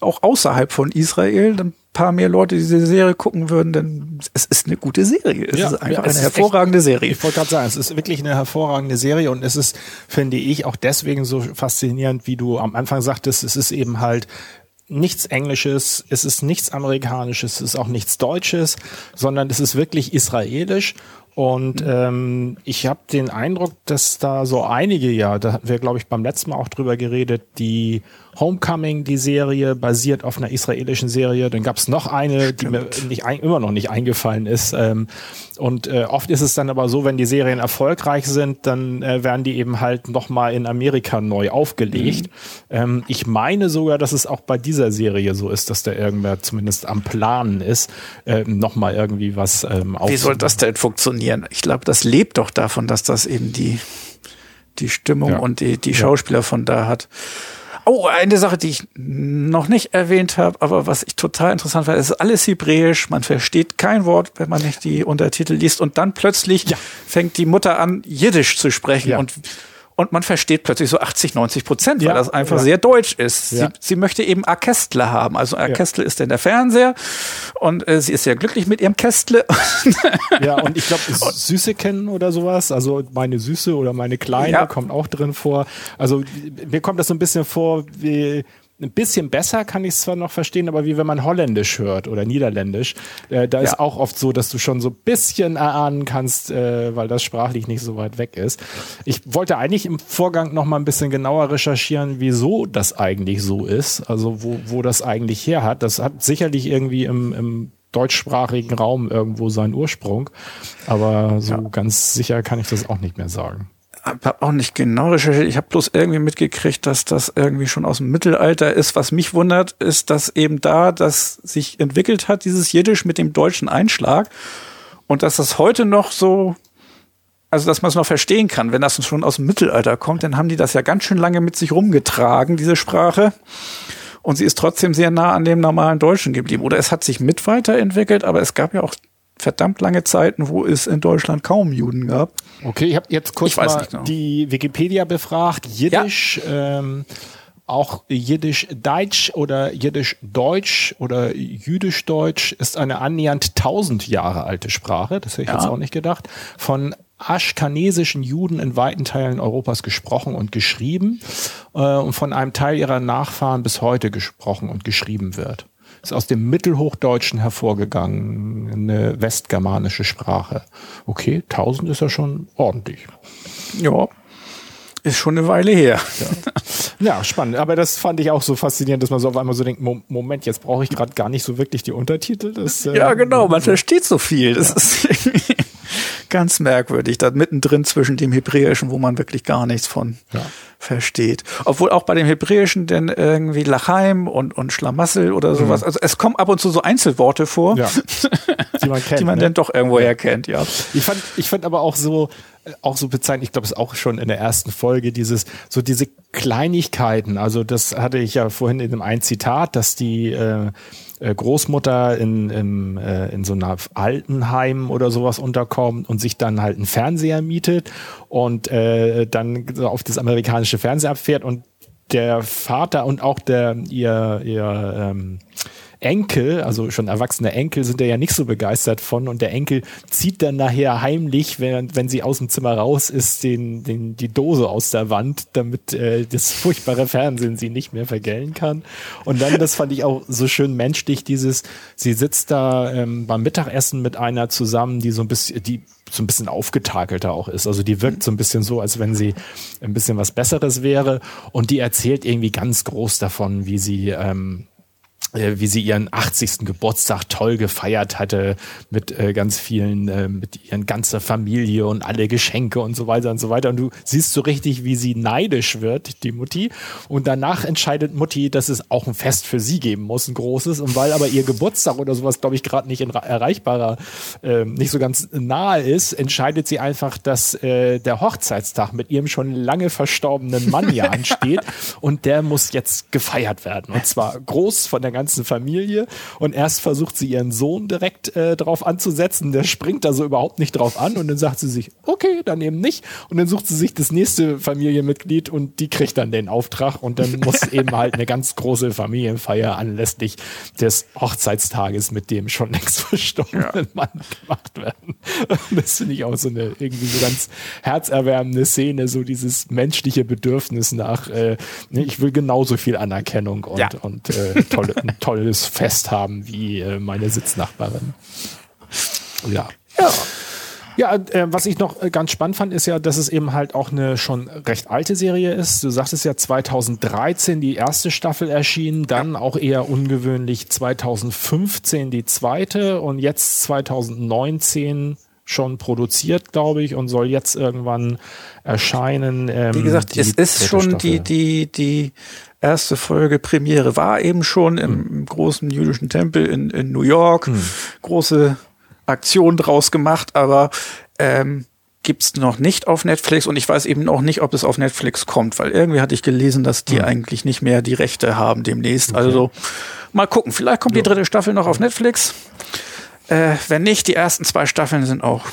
auch außerhalb von Israel ein paar mehr Leute diese Serie gucken würden, denn es ist eine gute Serie. Es ja, ist einfach ja, es eine hervorragende echt, Serie. Ich wollte gerade sagen, es ist wirklich eine hervorragende Serie und es ist, finde ich, auch deswegen so faszinierend, wie du am Anfang sagtest, es ist eben halt nichts Englisches, es ist nichts Amerikanisches, es ist auch nichts Deutsches, sondern es ist wirklich israelisch und ähm, ich habe den Eindruck, dass da so einige, ja, da hatten wir, glaube ich, beim letzten Mal auch drüber geredet, die Homecoming, die Serie, basiert auf einer israelischen Serie. Dann gab es noch eine, Stimmt. die mir nicht ein, immer noch nicht eingefallen ist. Ähm, und äh, oft ist es dann aber so, wenn die Serien erfolgreich sind, dann äh, werden die eben halt nochmal in Amerika neu aufgelegt. Mhm. Ähm, ich meine sogar, dass es auch bei dieser Serie so ist, dass da irgendwer zumindest am Planen ist, äh, nochmal irgendwie was ähm, Wie soll das denn funktionieren? Ich glaube, das lebt doch davon, dass das eben die die Stimmung ja. und die, die Schauspieler ja. von da hat. Oh, eine Sache, die ich noch nicht erwähnt habe, aber was ich total interessant fand, ist alles hebräisch, man versteht kein Wort, wenn man nicht die Untertitel liest und dann plötzlich ja. fängt die Mutter an, Jiddisch zu sprechen ja. und und man versteht plötzlich so 80, 90 Prozent, weil ja, das einfach ja. sehr deutsch ist. Ja. Sie, sie, möchte eben Orchestle haben. Also Orchestle ist denn der Fernseher und äh, sie ist sehr glücklich mit ihrem Kästle. [laughs] ja, und ich glaube, Süße kennen oder sowas, also meine Süße oder meine Kleine kommt auch drin vor. Also mir kommt das so ein bisschen vor wie ein bisschen besser kann ich es zwar noch verstehen, aber wie wenn man Holländisch hört oder Niederländisch, äh, da ja. ist auch oft so, dass du schon so ein bisschen erahnen kannst, äh, weil das sprachlich nicht so weit weg ist. Ich wollte eigentlich im Vorgang noch mal ein bisschen genauer recherchieren, wieso das eigentlich so ist, also wo, wo das eigentlich her hat. Das hat sicherlich irgendwie im, im deutschsprachigen Raum irgendwo seinen Ursprung, aber so ja. ganz sicher kann ich das auch nicht mehr sagen habe auch nicht genau recherchiert. Ich habe bloß irgendwie mitgekriegt, dass das irgendwie schon aus dem Mittelalter ist. Was mich wundert, ist, dass eben da das sich entwickelt hat, dieses Jiddisch mit dem deutschen Einschlag. Und dass das heute noch so, also dass man es noch verstehen kann, wenn das schon aus dem Mittelalter kommt, dann haben die das ja ganz schön lange mit sich rumgetragen, diese Sprache. Und sie ist trotzdem sehr nah an dem normalen Deutschen geblieben. Oder es hat sich mit weiterentwickelt, aber es gab ja auch verdammt lange Zeiten, wo es in Deutschland kaum Juden gab. Okay, ich habe jetzt kurz mal genau. die Wikipedia befragt. Jiddisch, ja. ähm, auch Jiddisch-Deutsch oder Jiddisch-Deutsch oder Jüdisch-Deutsch ist eine annähernd 1000 Jahre alte Sprache. Das hätte ich ja. jetzt auch nicht gedacht. Von aschkanesischen Juden in weiten Teilen Europas gesprochen und geschrieben äh, und von einem Teil ihrer Nachfahren bis heute gesprochen und geschrieben wird. Ist aus dem Mittelhochdeutschen hervorgegangen, eine westgermanische Sprache. Okay, 1000 ist ja schon ordentlich. Ja, ist schon eine Weile her. Ja. ja, spannend. Aber das fand ich auch so faszinierend, dass man so auf einmal so denkt, Moment, jetzt brauche ich gerade gar nicht so wirklich die Untertitel. Das, äh, ja, genau, man versteht so viel. Das ja. ist irgendwie [laughs] ganz merkwürdig, da mittendrin zwischen dem Hebräischen, wo man wirklich gar nichts von ja. Versteht. Obwohl auch bei dem Hebräischen denn irgendwie Lachaim und, und Schlamassel oder sowas, mhm. also es kommen ab und zu so Einzelworte vor, ja. [laughs] die man, kennt, die man ne? dann doch irgendwoher kennt, ja. Ich fand, ich fand aber auch so, auch so bezeichnet, ich glaube, es ist auch schon in der ersten Folge, dieses, so diese Kleinigkeiten. Also das hatte ich ja vorhin in dem einen Zitat, dass die äh, äh, Großmutter in, in, äh, in so einer Altenheim oder sowas unterkommt und sich dann halt einen Fernseher mietet und äh, dann auf das amerikanische Fernsehen abfährt und der Vater und auch der ihr, ihr ähm, Enkel, also schon erwachsene Enkel, sind da ja nicht so begeistert von und der Enkel zieht dann nachher heimlich, wenn, wenn sie aus dem Zimmer raus ist, den, den, die Dose aus der Wand, damit äh, das [laughs] furchtbare Fernsehen sie nicht mehr vergällen kann. Und dann, das fand ich auch so schön menschlich, dieses, sie sitzt da ähm, beim Mittagessen mit einer zusammen, die so ein bisschen, die so ein bisschen aufgetakelter auch ist. Also die wirkt so ein bisschen so, als wenn sie ein bisschen was Besseres wäre. Und die erzählt irgendwie ganz groß davon, wie sie ähm, äh, wie sie ihren 80. Geburtstag toll gefeiert hatte mit äh, ganz vielen, äh, mit ihren ganzer Familie und alle Geschenke und so weiter und so weiter. Und du siehst so richtig, wie sie neidisch wird, die Mutti. Und danach entscheidet Mutti, dass es auch ein Fest für sie geben muss, ein großes. Und weil aber ihr Geburtstag oder sowas, glaube ich, gerade nicht in erreichbarer, äh, nicht so ganz nahe ist, entscheidet sie einfach, dass äh, der Hochzeitstag mit ihrem schon lange verstorbenen Mann ja [laughs] ansteht. und der muss jetzt gefeiert werden. Und zwar groß von der ganzen Familie. Und erst versucht sie ihren Sohn direkt äh, drauf anzusetzen. Der springt da so überhaupt nicht drauf an. Und dann sagt sie sich, okay, dann eben nicht. Und dann sucht sie sich das nächste Familienmitglied und die kriegt dann den Auftrag. Und dann [laughs] muss eben halt eine ganz große Familienfeier anlässlich des Hochzeitstages mit dem schon [laughs] längst verstorbenen ja. Mann gemacht werden. Und [laughs] das finde ich auch so eine irgendwie so ganz herzerwärmende Szene, so dieses menschliche Bedürfnis nach, äh, ne, ich will genauso viel Anerkennung und, ja. und äh, tolle, tolles Fest haben wie äh, meine Sitznachbarin. Ja. Ja. Ja, äh, was ich noch äh, ganz spannend fand, ist ja, dass es eben halt auch eine schon recht alte Serie ist. Du sagtest ja 2013 die erste Staffel erschienen, dann auch eher ungewöhnlich 2015 die zweite und jetzt 2019 schon produziert, glaube ich, und soll jetzt irgendwann erscheinen. Ähm, Wie gesagt, es ist schon Staffel. die, die, die erste Folge Premiere war eben schon im, im großen jüdischen Tempel in, in New York. Hm. Große Aktion draus gemacht, aber ähm, gibt's noch nicht auf Netflix und ich weiß eben auch nicht, ob es auf Netflix kommt, weil irgendwie hatte ich gelesen, dass die hm. eigentlich nicht mehr die Rechte haben demnächst. Okay. Also mal gucken, vielleicht kommt die dritte Staffel noch auf Netflix. Äh, wenn nicht, die ersten zwei Staffeln sind auch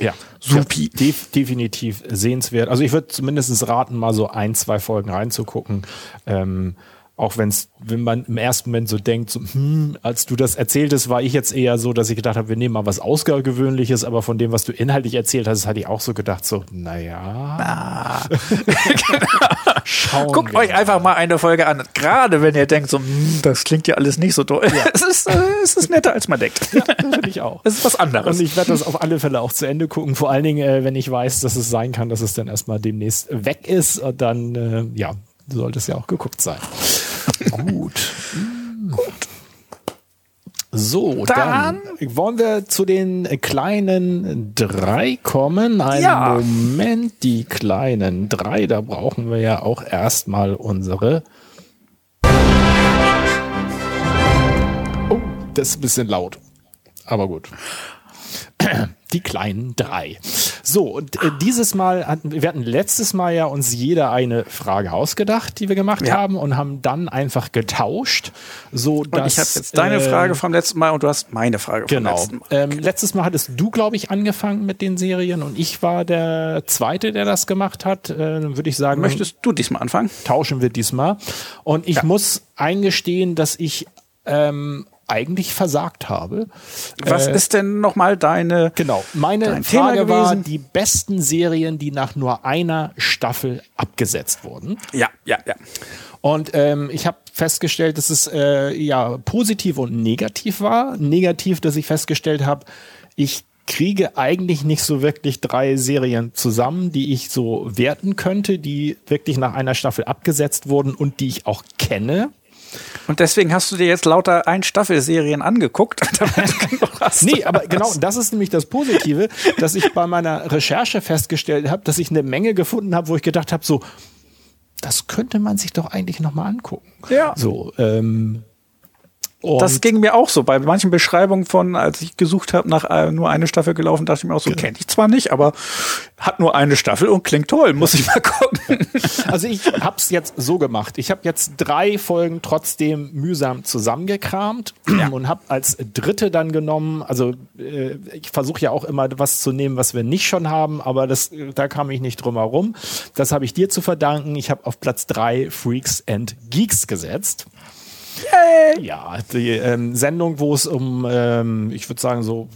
ja. Supi. Ja, def definitiv sehenswert. Also ich würde zumindest raten, mal so ein, zwei Folgen reinzugucken. Ähm, auch wenn's, wenn man im ersten Moment so denkt, so, hm, als du das erzähltest, war ich jetzt eher so, dass ich gedacht habe, wir nehmen mal was Außergewöhnliches, aber von dem, was du inhaltlich erzählt hast, hatte ich auch so gedacht, so, naja. Ah. [laughs] Schauen Guckt euch einfach mal eine Folge an. Gerade wenn ihr denkt, so, hm, das klingt ja alles nicht so toll. Ja. [laughs] es, ist, äh, es ist netter, als man denkt. Ja, finde ich auch. Es ist was anderes. Und ich werde das auf alle Fälle auch zu Ende gucken. Vor allen Dingen, äh, wenn ich weiß, dass es sein kann, dass es dann erstmal demnächst weg ist. Und dann, äh, ja, sollte es ja auch geguckt sein. Gut. [laughs] Gut. So, dann, dann, wollen wir zu den kleinen drei kommen. Einen ja. Moment, die kleinen drei, da brauchen wir ja auch erstmal unsere. Oh, das ist ein bisschen laut. Aber gut. Die kleinen drei. So, und äh, dieses Mal hatten wir hatten letztes Mal ja uns jeder eine Frage ausgedacht, die wir gemacht ja. haben und haben dann einfach getauscht, so und dass ich habe jetzt deine äh, Frage vom letzten Mal und du hast meine Frage genau. vom letzten Mal. Ähm, letztes Mal hattest du, glaube ich, angefangen mit den Serien und ich war der zweite, der das gemacht hat. Äh, würde ich sagen, möchtest du diesmal anfangen? Tauschen wir diesmal. Und ich ja. muss eingestehen, dass ich ähm, eigentlich versagt habe. Was äh, ist denn nochmal deine? Genau, meine Frage war die besten Serien, die nach nur einer Staffel abgesetzt wurden. Ja, ja, ja. Und ähm, ich habe festgestellt, dass es äh, ja positiv und negativ war. Negativ, dass ich festgestellt habe, ich kriege eigentlich nicht so wirklich drei Serien zusammen, die ich so werten könnte, die wirklich nach einer Staffel abgesetzt wurden und die ich auch kenne. Und deswegen hast du dir jetzt lauter Ein-Staffel-Serien angeguckt, [laughs] Nee, aber genau, das ist nämlich das Positive, dass ich bei meiner Recherche festgestellt habe, dass ich eine Menge gefunden habe, wo ich gedacht habe, so, das könnte man sich doch eigentlich nochmal angucken. Ja. So, ähm, und das ging mir auch so. Bei manchen Beschreibungen von, als ich gesucht habe, nach äh, nur eine Staffel gelaufen, dachte ich mir auch so, genau. kenne ich zwar nicht, aber hat nur eine Staffel und klingt toll, muss ich mal gucken. Also ich habe es jetzt so gemacht. Ich habe jetzt drei Folgen trotzdem mühsam zusammengekramt ja. und habe als dritte dann genommen, also äh, ich versuche ja auch immer was zu nehmen, was wir nicht schon haben, aber das, da kam ich nicht drum herum. Das habe ich dir zu verdanken. Ich habe auf Platz drei Freaks and Geeks gesetzt. Yay. Ja, die ähm, Sendung, wo es um, ähm, ich würde sagen, so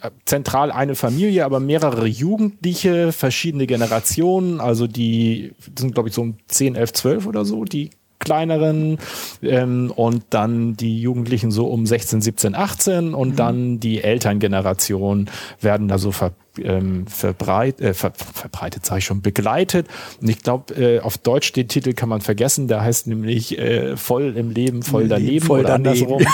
äh, zentral eine Familie, aber mehrere Jugendliche, verschiedene Generationen, also die sind, glaube ich, so um 10, 11, 12 oder so, die kleineren ähm, und dann die Jugendlichen so um 16, 17, 18 und mhm. dann die Elterngeneration werden da so ver, ähm, verbreit, äh, ver, verbreitet, sage ich schon, begleitet. Und ich glaube, äh, auf Deutsch den Titel kann man vergessen, der heißt nämlich äh, voll im Leben, voll daneben voll oder daneben. andersrum.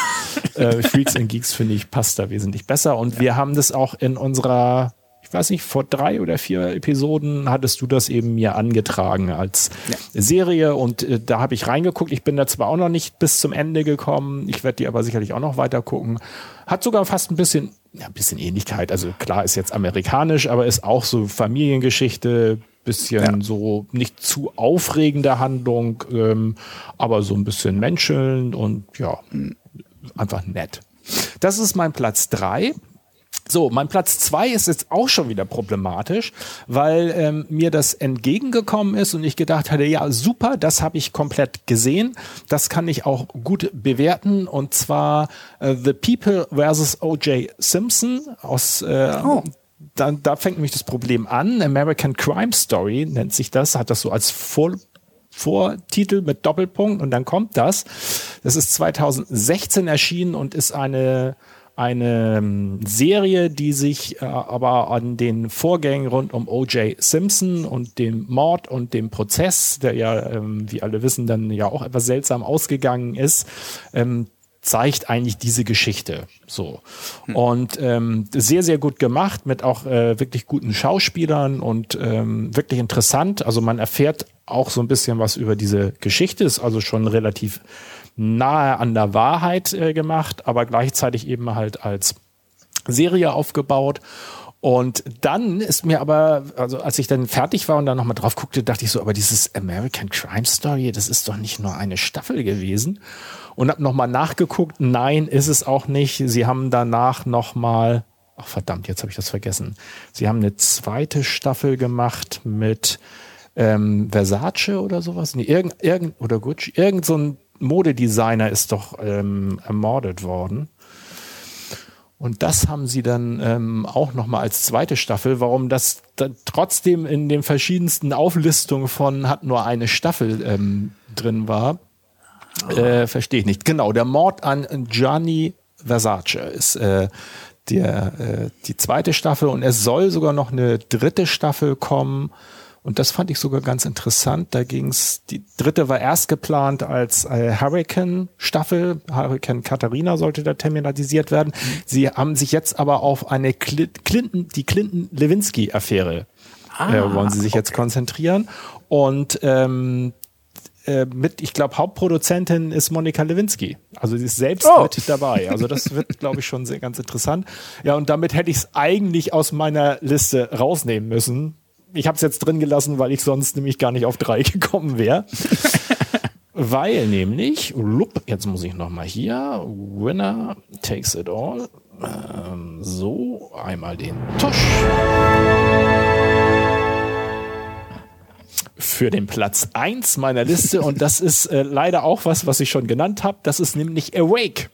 [laughs] äh, Freaks and Geeks finde ich passt da wesentlich besser und ja. wir haben das auch in unserer ich weiß nicht, vor drei oder vier Episoden hattest du das eben mir angetragen als ja. Serie und äh, da habe ich reingeguckt. Ich bin da zwar auch noch nicht bis zum Ende gekommen, ich werde die aber sicherlich auch noch weiter gucken. Hat sogar fast ein bisschen, ja, ein bisschen Ähnlichkeit. Also klar ist jetzt amerikanisch, aber ist auch so Familiengeschichte, bisschen ja. so nicht zu aufregende Handlung, ähm, aber so ein bisschen menscheln und ja, einfach nett. Das ist mein Platz drei. So, mein Platz zwei ist jetzt auch schon wieder problematisch, weil ähm, mir das entgegengekommen ist und ich gedacht hatte, ja super, das habe ich komplett gesehen, das kann ich auch gut bewerten und zwar äh, The People vs. O.J. Simpson aus äh, oh. Da, da fängt nämlich das Problem an. American Crime Story nennt sich das, hat das so als Vor Vortitel mit Doppelpunkt und dann kommt das. Das ist 2016 erschienen und ist eine eine ähm, Serie, die sich äh, aber an den Vorgängen rund um O.J. Simpson und dem Mord und dem Prozess, der ja, ähm, wie alle wissen, dann ja auch etwas seltsam ausgegangen ist, ähm, zeigt eigentlich diese Geschichte so hm. und ähm, sehr sehr gut gemacht mit auch äh, wirklich guten Schauspielern und ähm, wirklich interessant also man erfährt auch so ein bisschen was über diese Geschichte ist also schon relativ nahe an der Wahrheit äh, gemacht, aber gleichzeitig eben halt als Serie aufgebaut. Und dann ist mir aber, also als ich dann fertig war und dann nochmal drauf guckte, dachte ich so, aber dieses American Crime Story, das ist doch nicht nur eine Staffel gewesen. Und habe nochmal nachgeguckt, nein, ist es auch nicht. Sie haben danach nochmal, ach verdammt, jetzt habe ich das vergessen. Sie haben eine zweite Staffel gemacht mit ähm, Versace oder sowas. Nee, irgend, irgend, oder Gucci, irgend so ein Modedesigner ist doch ähm, ermordet worden. Und das haben sie dann ähm, auch nochmal als zweite Staffel. Warum das trotzdem in den verschiedensten Auflistungen von hat nur eine Staffel ähm, drin war, äh, verstehe ich nicht. Genau, der Mord an Gianni Versace ist äh, der, äh, die zweite Staffel und es soll sogar noch eine dritte Staffel kommen. Und das fand ich sogar ganz interessant. Da ging's, die dritte war erst geplant als äh, Hurricane-Staffel. Hurricane Katharina sollte da terminalisiert werden. Mhm. Sie haben sich jetzt aber auf eine Clinton, die Clinton-Lewinsky-Affäre ah, äh, wollen sie sich okay. jetzt konzentrieren. Und ähm, äh, mit, ich glaube, Hauptproduzentin ist Monika Lewinsky. Also sie ist selbst oh. mit dabei. Also das wird, [laughs] glaube ich, schon sehr ganz interessant. Ja, und damit hätte ich es eigentlich aus meiner Liste rausnehmen müssen ich habe es jetzt drin gelassen, weil ich sonst nämlich gar nicht auf drei [laughs] gekommen wäre. weil nämlich, jetzt muss ich nochmal hier, Winner takes it all. Ähm, so, einmal den Tusch. Für den Platz eins meiner Liste und das ist äh, leider auch was, was ich schon genannt habe. Das ist nämlich Awake.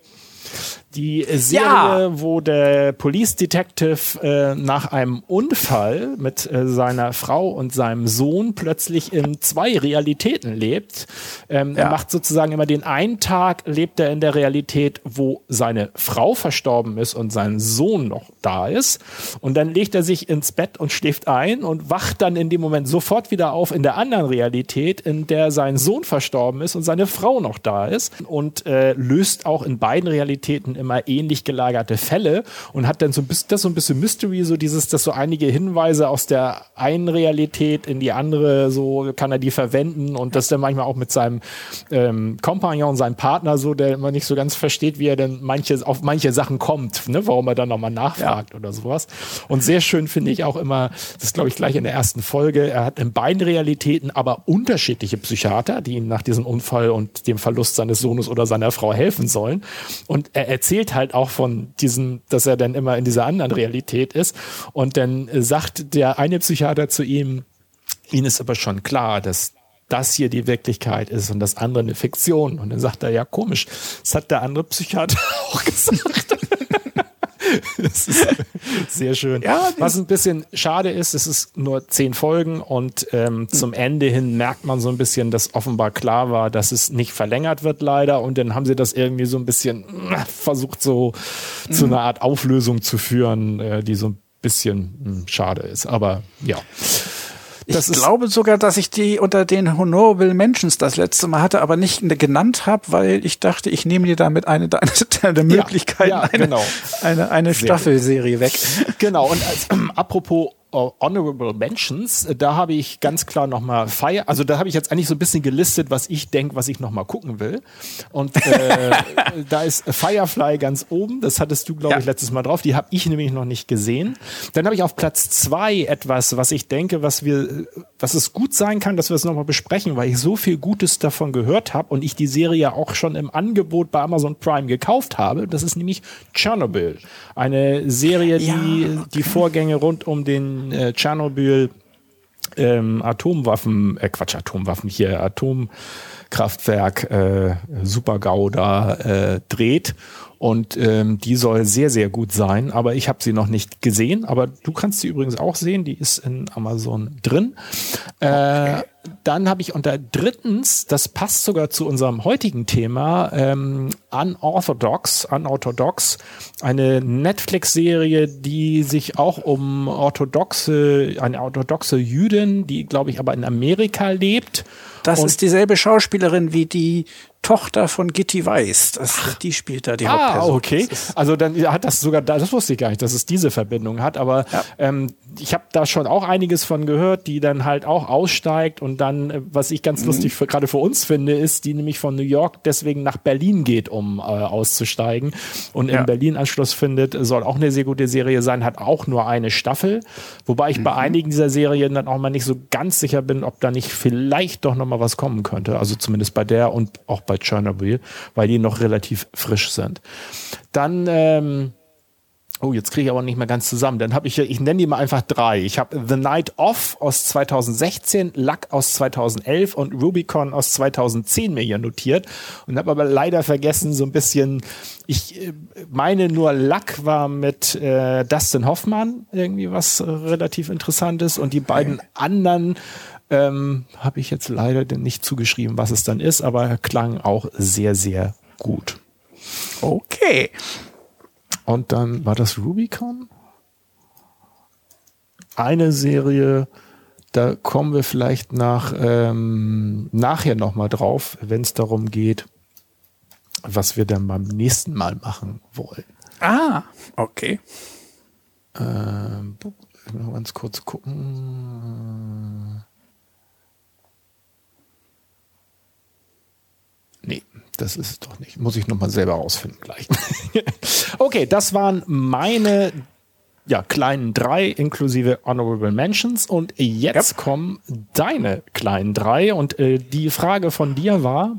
Die Serie, ja. wo der Police Detective äh, nach einem Unfall mit äh, seiner Frau und seinem Sohn plötzlich in zwei Realitäten lebt. Ähm, ja. Er macht sozusagen immer den einen Tag, lebt er in der Realität, wo seine Frau verstorben ist und sein Sohn noch da ist. Und dann legt er sich ins Bett und schläft ein und wacht dann in dem Moment sofort wieder auf in der anderen Realität, in der sein Sohn verstorben ist und seine Frau noch da ist. Und äh, löst auch in beiden Realitäten immer ähnlich gelagerte Fälle und hat dann so ein bisschen, das so ein bisschen Mystery, so dieses, dass so einige Hinweise aus der einen Realität in die andere, so kann er die verwenden und das dann manchmal auch mit seinem ähm, Kompagnon, seinem Partner so, der immer nicht so ganz versteht, wie er denn manche, auf manche Sachen kommt, ne, warum er dann nochmal nachfragt ja. oder sowas. Und sehr schön finde ich auch immer, das glaube ich gleich in der ersten Folge, er hat in beiden Realitäten aber unterschiedliche Psychiater, die ihm nach diesem Unfall und dem Verlust seines Sohnes oder seiner Frau helfen sollen. Und er erzählt halt auch von diesem, dass er dann immer in dieser anderen Realität ist. Und dann sagt der eine Psychiater zu ihm, Ihnen ist aber schon klar, dass das hier die Wirklichkeit ist und das andere eine Fiktion. Und dann sagt er, ja, komisch, das hat der andere Psychiater [laughs] auch gesagt. [laughs] das ist sehr schön. Ja, Was ein bisschen schade ist, es ist nur zehn Folgen und ähm, zum Ende hin merkt man so ein bisschen, dass offenbar klar war, dass es nicht verlängert wird leider und dann haben sie das irgendwie so ein bisschen äh, versucht so mhm. zu einer Art Auflösung zu führen, äh, die so ein bisschen mh, hm, schade ist. Aber ja. Das ich glaube sogar, dass ich die unter den Honorable Mentions das letzte Mal hatte, aber nicht genannt habe, weil ich dachte, ich nehme dir damit eine deiner [laughs] Möglichkeiten, ja, ja, genau. eine, eine, eine Staffelserie weg. Genau, und als, ähm, [clears throat] apropos Honorable Mentions, da habe ich ganz klar nochmal Fire, also da habe ich jetzt eigentlich so ein bisschen gelistet, was ich denke, was ich nochmal gucken will. Und äh, [laughs] da ist Firefly ganz oben, das hattest du, glaube ja. ich, letztes Mal drauf, die habe ich nämlich noch nicht gesehen. Dann habe ich auf Platz zwei etwas, was ich denke, was wir, was es gut sein kann, dass wir es nochmal besprechen, weil ich so viel Gutes davon gehört habe und ich die Serie auch schon im Angebot bei Amazon Prime gekauft habe. Das ist nämlich Chernobyl. Eine Serie, die ja, okay. die Vorgänge rund um den äh, Tschernobyl ähm, Atomwaffen, äh, Quatsch, Atomwaffen hier, Atomkraftwerk äh, Super-GAU da äh, dreht. Und ähm, die soll sehr, sehr gut sein, aber ich habe sie noch nicht gesehen. Aber du kannst sie übrigens auch sehen, die ist in Amazon drin. Äh, dann habe ich unter drittens, das passt sogar zu unserem heutigen Thema, ähm, Unorthodox, Unorthodox, eine Netflix-Serie, die sich auch um orthodoxe, eine orthodoxe Jüdin, die glaube ich aber in Amerika lebt. Das ist dieselbe Schauspielerin wie die Tochter von Gitti Weiß. Das, die spielt da die ah, Hauptperson. okay. Also dann hat das sogar, das wusste ich gar nicht, dass es diese Verbindung hat. Aber ja. ähm, ich habe da schon auch einiges von gehört, die dann halt auch aussteigt und dann, äh, was ich ganz mhm. lustig für, gerade für uns finde, ist, die nämlich von New York deswegen nach Berlin geht, um äh, auszusteigen und ja. in Berlin Anschluss findet. Soll auch eine sehr gute Serie sein, hat auch nur eine Staffel. Wobei ich mhm. bei einigen dieser Serien dann auch mal nicht so ganz sicher bin, ob da nicht vielleicht doch noch mal was kommen könnte. Also zumindest bei der und auch bei Chernobyl, weil die noch relativ frisch sind. Dann ähm, Oh, jetzt kriege ich aber nicht mehr ganz zusammen. Dann habe ich, ich nenne die mal einfach drei. Ich habe The Night Off aus 2016, Luck aus 2011 und Rubicon aus 2010 mir hier notiert und habe aber leider vergessen, so ein bisschen, ich äh, meine nur Luck war mit äh, Dustin Hoffmann irgendwie was relativ interessantes und die beiden anderen ähm, habe ich jetzt leider nicht zugeschrieben, was es dann ist, aber klang auch sehr, sehr gut. Okay. Und dann war das Rubicon? Eine Serie, da kommen wir vielleicht nach ähm, nachher nochmal drauf, wenn es darum geht, was wir dann beim nächsten Mal machen wollen. Ah, okay. Ähm, noch ganz kurz gucken. Nee, das ist es doch nicht. Muss ich nochmal selber rausfinden gleich. [laughs] okay, das waren meine ja, kleinen drei inklusive Honorable Mentions. Und jetzt yep. kommen deine kleinen drei. Und äh, die Frage von dir war.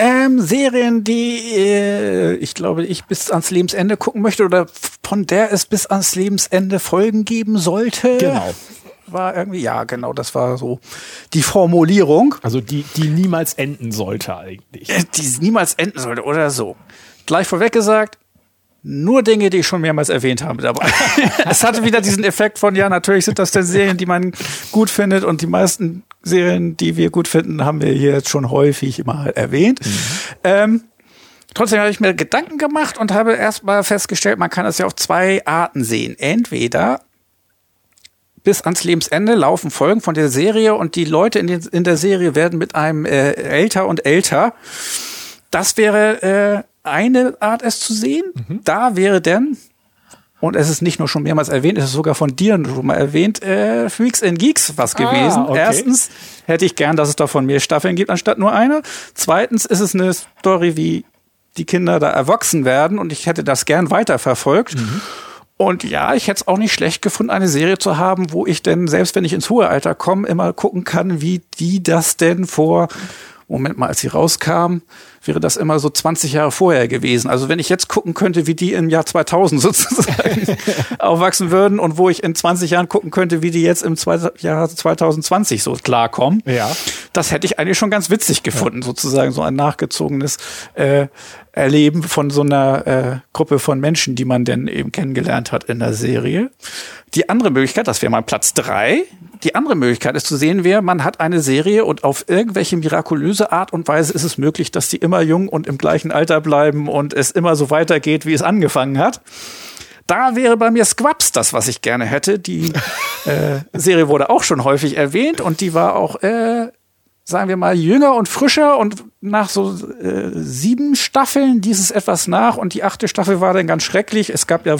Ähm, Serien, die äh, ich glaube, ich bis ans Lebensende gucken möchte oder von der es bis ans Lebensende Folgen geben sollte. Genau war irgendwie, ja, genau, das war so die Formulierung. Also die, die niemals enden sollte eigentlich. Die niemals enden sollte oder so. Gleich vorweg gesagt, nur Dinge, die ich schon mehrmals erwähnt habe dabei. [laughs] es hatte wieder diesen Effekt von, ja, natürlich sind das denn Serien, die man gut findet und die meisten Serien, die wir gut finden, haben wir hier jetzt schon häufig mal erwähnt. Mhm. Ähm, trotzdem habe ich mir Gedanken gemacht und habe erstmal festgestellt, man kann das ja auf zwei Arten sehen. Entweder bis ans Lebensende laufen Folgen von der Serie und die Leute in, den, in der Serie werden mit einem äh, älter und älter. Das wäre äh, eine Art, es zu sehen. Mhm. Da wäre denn, und es ist nicht nur schon mehrmals erwähnt, es ist sogar von dir schon mal erwähnt, äh, Freaks and Geeks was ah, gewesen. Okay. Erstens hätte ich gern, dass es davon mehr Staffeln gibt, anstatt nur eine. Zweitens ist es eine Story, wie die Kinder da erwachsen werden und ich hätte das gern weiterverfolgt. Mhm. Und ja, ich hätte es auch nicht schlecht gefunden, eine Serie zu haben, wo ich denn, selbst wenn ich ins hohe Alter komme, immer gucken kann, wie die das denn vor, Moment mal, als sie rauskam, wäre das immer so 20 Jahre vorher gewesen. Also wenn ich jetzt gucken könnte, wie die im Jahr 2000 [laughs] sozusagen [laughs] aufwachsen würden und wo ich in 20 Jahren gucken könnte, wie die jetzt im Jahr 2020 so klarkommen, ja. Das hätte ich eigentlich schon ganz witzig gefunden, ja. sozusagen so ein nachgezogenes äh, Erleben von so einer äh, Gruppe von Menschen, die man denn eben kennengelernt hat in der Serie. Die andere Möglichkeit, das wäre mal Platz drei. Die andere Möglichkeit ist zu sehen, wäre, man hat eine Serie und auf irgendwelche mirakulöse Art und Weise ist es möglich, dass die immer jung und im gleichen Alter bleiben und es immer so weitergeht, wie es angefangen hat. Da wäre bei mir Squabs das, was ich gerne hätte. Die äh, Serie wurde auch schon häufig erwähnt und die war auch, äh, sagen wir mal, jünger und frischer und nach so äh, sieben Staffeln dieses etwas nach und die achte Staffel war dann ganz schrecklich. Es gab ja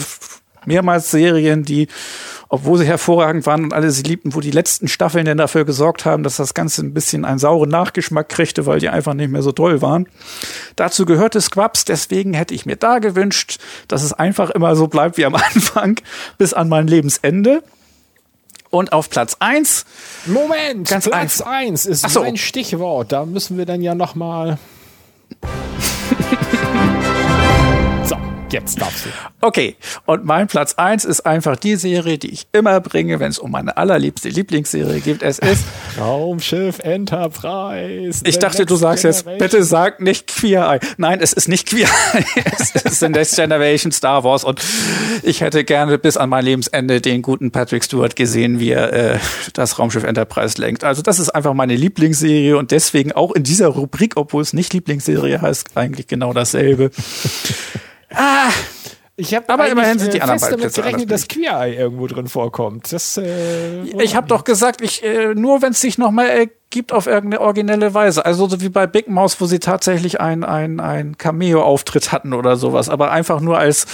mehrmals Serien, die, obwohl sie hervorragend waren und alle sie liebten, wo die letzten Staffeln denn dafür gesorgt haben, dass das Ganze ein bisschen einen sauren Nachgeschmack kriegte, weil die einfach nicht mehr so toll waren. Dazu gehörte Squabs, deswegen hätte ich mir da gewünscht, dass es einfach immer so bleibt wie am [laughs] Anfang bis an mein Lebensende. Und auf Platz eins Moment, ganz Platz eins ist so. ein Stichwort. Da müssen wir dann ja noch mal [laughs] Jetzt darfst du. Okay, und mein Platz eins ist einfach die Serie, die ich immer bringe, wenn es um meine allerliebste Lieblingsserie geht. Es ist [laughs] Raumschiff Enterprise. Ich dachte, du sagst Generation. jetzt, bitte sag nicht Queer Eye. Nein, es ist nicht Queer Eye. [laughs] es ist The Next Generation Star Wars und ich hätte gerne bis an mein Lebensende den guten Patrick Stewart gesehen, wie er äh, das Raumschiff Enterprise lenkt. Also das ist einfach meine Lieblingsserie und deswegen auch in dieser Rubrik, obwohl es nicht Lieblingsserie heißt, eigentlich genau dasselbe. [laughs] Ah, ich habe aber immerhin sind die anderen fest damit gerechnet, dass Queer Eye irgendwo drin vorkommt. Das, äh, ich habe doch gesagt, ich äh, nur wenn es sich noch mal ergibt auf irgendeine originelle Weise. Also so wie bei Big Mouse, wo sie tatsächlich ein ein ein Cameo-Auftritt hatten oder sowas, aber einfach nur als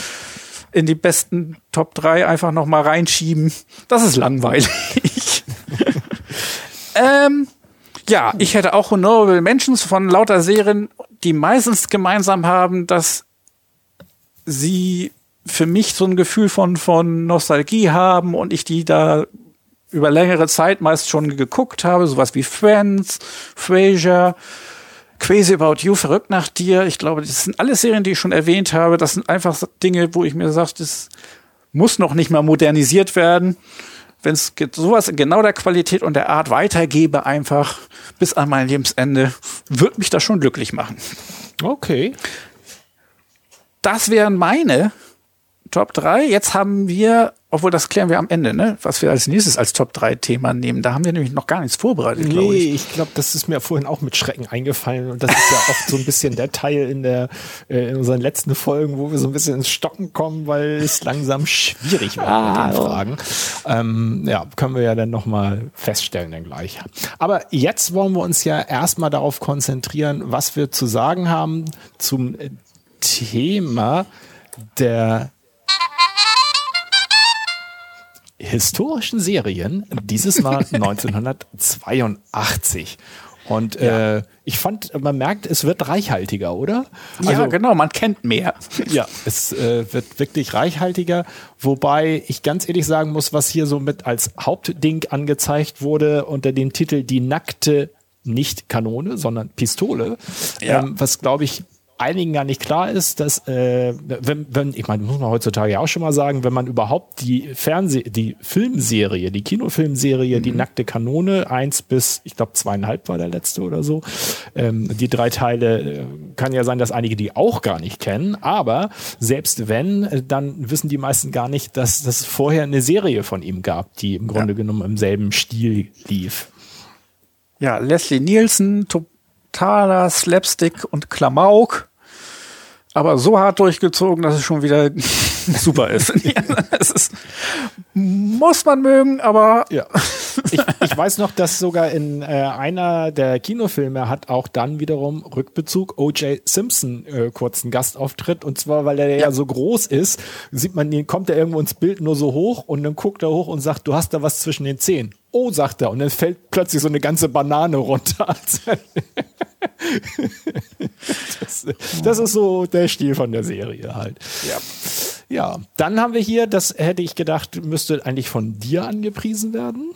in die besten Top 3 einfach noch mal reinschieben. Das ist langweilig. [laughs] ähm, ja, ich hätte auch Honorable Mentions von lauter Serien, die meistens gemeinsam haben, dass sie für mich so ein Gefühl von, von Nostalgie haben und ich die da über längere Zeit meist schon geguckt habe, sowas wie Friends, Frasier, Crazy About You, Verrückt nach dir. Ich glaube, das sind alles Serien, die ich schon erwähnt habe. Das sind einfach Dinge, wo ich mir sage, das muss noch nicht mal modernisiert werden. Wenn es sowas in genau der Qualität und der Art weitergebe, einfach bis an mein Lebensende, wird mich das schon glücklich machen. Okay. Das wären meine Top 3. Jetzt haben wir, obwohl das klären wir am Ende, ne? was wir als nächstes als Top 3 Thema nehmen. Da haben wir nämlich noch gar nichts vorbereitet, nee, glaube ich. ich glaube, das ist mir vorhin auch mit Schrecken eingefallen. Und das ist ja oft so ein bisschen der Teil in der äh, in unseren letzten Folgen, wo wir so ein bisschen ins Stocken kommen, weil es langsam schwierig wird ah, mit den Fragen. Ähm, ja, können wir ja dann nochmal feststellen dann gleich. Aber jetzt wollen wir uns ja erstmal darauf konzentrieren, was wir zu sagen haben zum Thema der historischen Serien, dieses Mal [laughs] 1982. Und ja. äh, ich fand, man merkt, es wird reichhaltiger, oder? Also, ja, genau, man kennt mehr. [laughs] Ja, es äh, wird wirklich reichhaltiger, wobei ich ganz ehrlich sagen muss, was hier so mit als Hauptding angezeigt wurde unter dem Titel Die nackte nicht Kanone, sondern Pistole, ja. ähm, was glaube ich einigen gar nicht klar ist, dass äh, wenn, wenn ich meine, muss man heutzutage ja auch schon mal sagen, wenn man überhaupt die Fernseh, die Filmserie, die Kinofilmserie, mhm. die nackte Kanone, eins bis, ich glaube, zweieinhalb war der letzte oder so, ähm, die drei Teile, äh, kann ja sein, dass einige die auch gar nicht kennen, aber selbst wenn, äh, dann wissen die meisten gar nicht, dass das vorher eine Serie von ihm gab, die im Grunde ja. genommen im selben Stil lief. Ja, Leslie Nielsen, totaler Slapstick und Klamauk aber so hart durchgezogen, dass es schon wieder super ist. [laughs] es ist. Muss man mögen, aber ja. Ich, ich weiß noch, dass sogar in äh, einer der Kinofilme hat auch dann wiederum Rückbezug O.J. Simpson äh, kurzen Gastauftritt und zwar, weil er ja. ja so groß ist, sieht man ihn, kommt er irgendwo ins Bild nur so hoch und dann guckt er hoch und sagt, du hast da was zwischen den Zehen. Oh, sagt er und dann fällt plötzlich so eine ganze Banane runter. [laughs] das, das, ist so der Stil von der Serie halt. Ja. Ja, dann haben wir hier, das hätte ich gedacht, müsste eigentlich von dir angepriesen werden.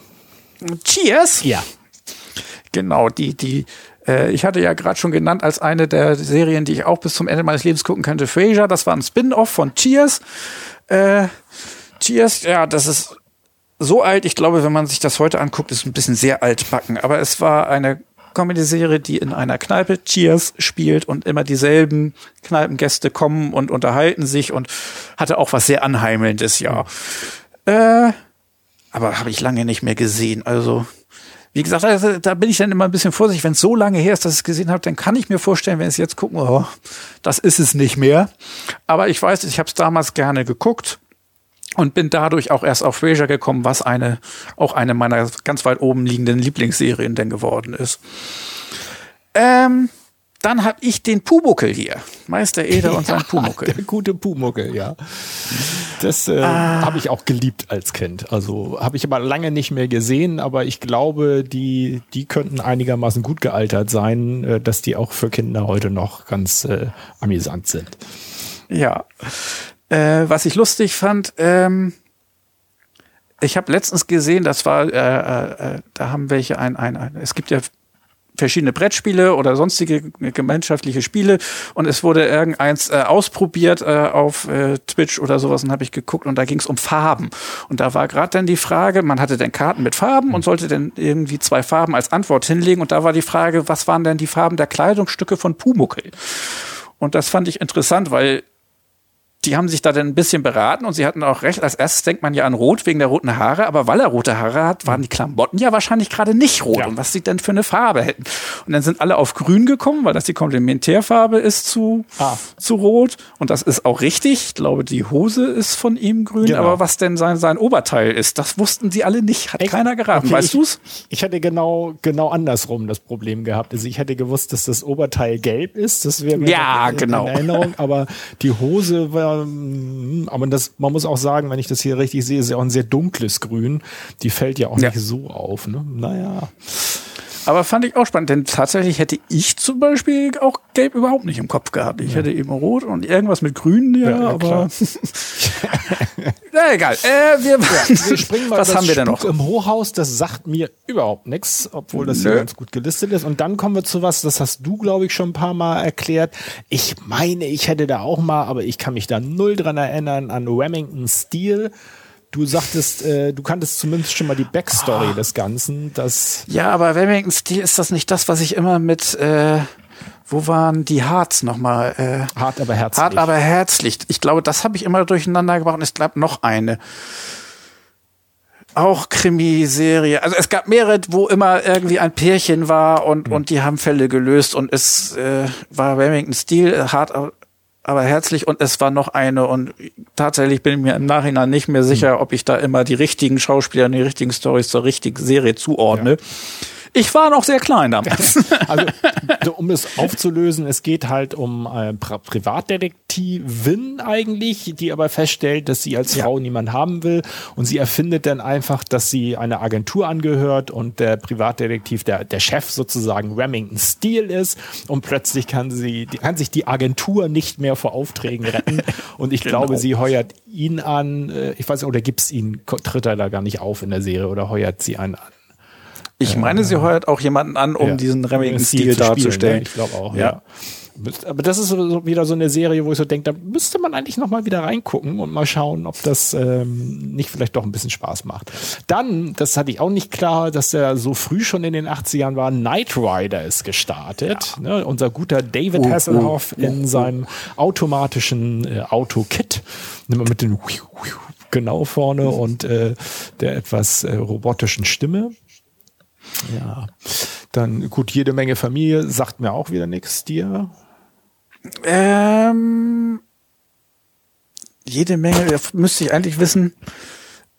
Cheers! Ja. Genau, die, die, äh, ich hatte ja gerade schon genannt als eine der Serien, die ich auch bis zum Ende meines Lebens gucken könnte, Frasier. Das war ein Spin-off von Cheers. Äh, Cheers, ja, das ist so alt. Ich glaube, wenn man sich das heute anguckt, ist ein bisschen sehr altbacken. Aber es war eine Comedy-Serie, die in einer Kneipe Cheers spielt und immer dieselben Kneipengäste kommen und unterhalten sich und hatte auch was sehr Anheimelndes, ja. Äh, aber habe ich lange nicht mehr gesehen. Also, wie gesagt, also, da bin ich dann immer ein bisschen vorsichtig. Wenn es so lange her ist, dass ich es gesehen habe, dann kann ich mir vorstellen, wenn ich es jetzt gucken, oh, das ist es nicht mehr. Aber ich weiß, ich habe es damals gerne geguckt und bin dadurch auch erst auf Frasier gekommen, was eine auch eine meiner ganz weit oben liegenden Lieblingsserien denn geworden ist. Ähm, dann habe ich den Pumuckel hier. Meister Eder und sein [laughs] Pumuckel. Der gute Pumuckel, ja. Das äh, ah. habe ich auch geliebt als Kind. Also habe ich aber lange nicht mehr gesehen, aber ich glaube, die, die könnten einigermaßen gut gealtert sein, äh, dass die auch für Kinder heute noch ganz äh, amüsant sind. Ja. Äh, was ich lustig fand, ähm, ich habe letztens gesehen, das war, äh, äh, da haben welche ein, ein, ein, es gibt ja verschiedene Brettspiele oder sonstige gemeinschaftliche Spiele und es wurde irgendeins äh, ausprobiert äh, auf äh, Twitch oder sowas und habe ich geguckt und da ging es um Farben und da war gerade dann die Frage, man hatte dann Karten mit Farben und sollte dann irgendwie zwei Farben als Antwort hinlegen und da war die Frage, was waren denn die Farben der Kleidungsstücke von Pumuckel? Und das fand ich interessant, weil die haben sich da dann ein bisschen beraten und sie hatten auch recht. Als erstes denkt man ja an Rot wegen der roten Haare, aber weil er rote Haare hat, waren die Klamotten ja wahrscheinlich gerade nicht rot. Ja. Und was sie denn für eine Farbe hätten. Und dann sind alle auf Grün gekommen, weil das die Komplementärfarbe ist zu, ah. zu Rot. Und das ist auch richtig. Ich glaube, die Hose ist von ihm grün, genau. aber was denn sein, sein Oberteil ist, das wussten sie alle nicht. Hat Echt? keiner geraten. Okay, weißt du du's? Ich hätte genau, genau andersrum das Problem gehabt. Also ich hätte gewusst, dass das Oberteil gelb ist. Das wäre mir ja, in, genau. in Erinnerung. Aber die Hose war ähm, aber das, man muss auch sagen, wenn ich das hier richtig sehe, ist ja auch ein sehr dunkles Grün. Die fällt ja auch ja. nicht so auf. Ne? Naja. Aber fand ich auch spannend, denn tatsächlich hätte ich zum Beispiel auch Gelb überhaupt nicht im Kopf gehabt. Ich ja. hätte eben Rot und irgendwas mit Grün, ja, ja aber. [laughs] Na egal. Äh, wir, wir [laughs] springen mal. Was haben wir denn noch? Im Hochhaus, das sagt mir überhaupt nichts, obwohl das Nö. hier ganz gut gelistet ist. Und dann kommen wir zu was, das hast du, glaube ich, schon ein paar Mal erklärt. Ich meine, ich hätte da auch mal, aber ich kann mich da null dran erinnern, an Remington Steel. Du sagtest, äh, du kanntest zumindest schon mal die Backstory oh. des Ganzen. Dass ja, aber Remington Steel ist das nicht das, was ich immer mit äh, wo waren die Harts nochmal? Äh, hart aber herzlich. Hart aber herzlich. Ich glaube, das habe ich immer durcheinander gebracht und es gab noch eine. Auch Krimiserie. Also es gab mehrere, wo immer irgendwie ein Pärchen war und, mhm. und die haben Fälle gelöst und es äh, war Remington Steel, hart aber herzlich und es war noch eine und tatsächlich bin ich mir im Nachhinein nicht mehr sicher, hm. ob ich da immer die richtigen Schauspieler und die richtigen Stories zur richtigen Serie zuordne. Ja. Ich war noch sehr klein damals. [laughs] also, um es aufzulösen, es geht halt um äh, Privatdetektivin eigentlich, die aber feststellt, dass sie als Frau ja. niemand haben will und sie erfindet dann einfach, dass sie einer Agentur angehört und der Privatdetektiv, der, der Chef sozusagen Remington Steele ist und plötzlich kann sie, die, kann sich die Agentur nicht mehr vor Aufträgen retten [laughs] und ich genau. glaube, sie heuert ihn an, äh, ich weiß nicht, oder gibt's ihn, tritt er da gar nicht auf in der Serie oder heuert sie einen an? Ich meine, sie heuert auch jemanden an, um diesen Remington-Stil darzustellen. Ja, ich glaube auch, ja. Aber das ist so wieder so eine Serie, wo ich so denke, da müsste man eigentlich noch mal wieder reingucken und mal schauen, ob das ähm, nicht vielleicht doch ein bisschen Spaß macht. Dann, das hatte ich auch nicht klar, dass der so früh schon in den 80ern war, Knight Rider ist gestartet. Ja. Ne, unser guter David oh, Hasselhoff oh, oh, in seinem automatischen äh, Auto-Kit. Mit dem [laughs] genau vorne und äh, der etwas äh, robotischen Stimme. Ja, dann gut, jede Menge Familie sagt mir auch wieder nichts dir. Ähm, jede Menge, da müsste ich eigentlich wissen,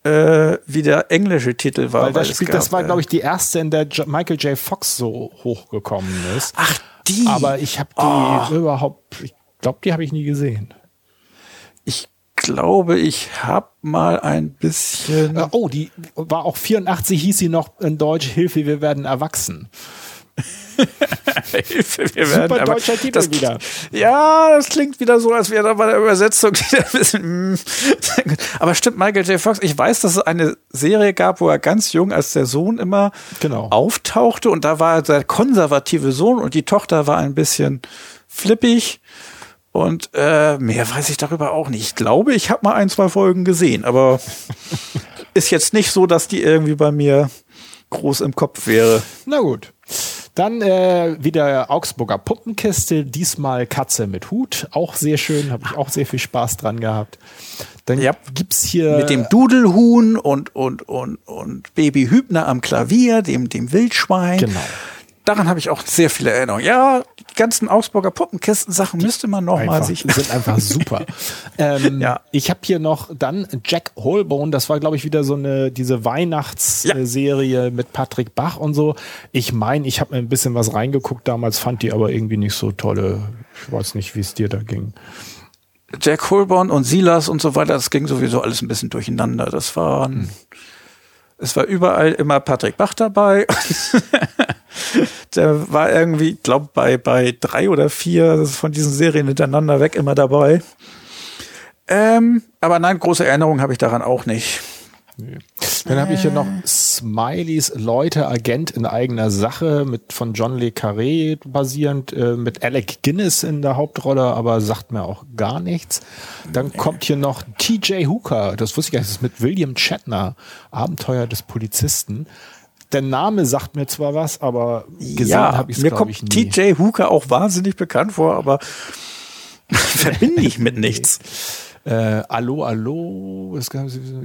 äh, wie der englische Titel war. Weil das, Spiel, gab, das war, glaube ich, die erste, in der Michael J. Fox so hochgekommen ist. Ach, die. Aber ich habe die oh. überhaupt, ich glaube, die habe ich nie gesehen. Ich glaube, ich habe mal ein bisschen. Äh, oh, die war auch 84, hieß sie noch in Deutsch Hilfe, wir werden erwachsen. [laughs] Hilfe, wir Super werden deutscher Titel das, wieder. Ja, das klingt wieder so, als wäre da bei der Übersetzung [laughs] wieder ein bisschen. Mm. Aber stimmt, Michael J. Fox, ich weiß, dass es eine Serie gab, wo er ganz jung als der Sohn immer genau. auftauchte und da war der konservative Sohn und die Tochter war ein bisschen flippig. Und äh, mehr weiß ich darüber auch nicht. Ich glaube, ich habe mal ein, zwei Folgen gesehen, aber [laughs] ist jetzt nicht so, dass die irgendwie bei mir groß im Kopf wäre. Na gut. Dann äh, wieder Augsburger Puppenkiste, diesmal Katze mit Hut, auch sehr schön, habe ich auch sehr viel Spaß dran gehabt. Dann ja. gibt's hier mit dem Dudelhuhn und und und und Baby Hübner am Klavier, dem dem Wildschwein. Genau daran habe ich auch sehr viele Erinnerungen. Ja, die ganzen Augsburger Puppenkisten-Sachen müsste man noch einfach, mal sich. Die sind einfach super. [laughs] ähm, ja. Ich habe hier noch dann Jack Holbone. Das war, glaube ich, wieder so eine diese Weihnachtsserie ja. mit Patrick Bach und so. Ich meine, ich habe mir ein bisschen was reingeguckt damals, fand die aber irgendwie nicht so tolle. Ich weiß nicht, wie es dir da ging. Jack Holborn und Silas und so weiter, das ging sowieso alles ein bisschen durcheinander. Das waren, hm. es war überall immer Patrick Bach dabei. [laughs] [laughs] der war irgendwie, glaube bei bei drei oder vier von diesen Serien hintereinander weg immer dabei. Ähm, aber nein, große Erinnerung habe ich daran auch nicht. Nee. Dann habe ich hier noch Smileys Leute, Agent in eigener Sache mit von John Le Carré basierend, äh, mit Alec Guinness in der Hauptrolle, aber sagt mir auch gar nichts. Dann nee. kommt hier noch TJ Hooker, das wusste ich gar nicht, das ist mit William Shatner, Abenteuer des Polizisten der Name sagt mir zwar was, aber gesehen ja, habe ich es Mir kommt TJ Hooker auch wahnsinnig bekannt vor, aber [laughs] verbinde ich mit nichts. Äh, Allo, Allo,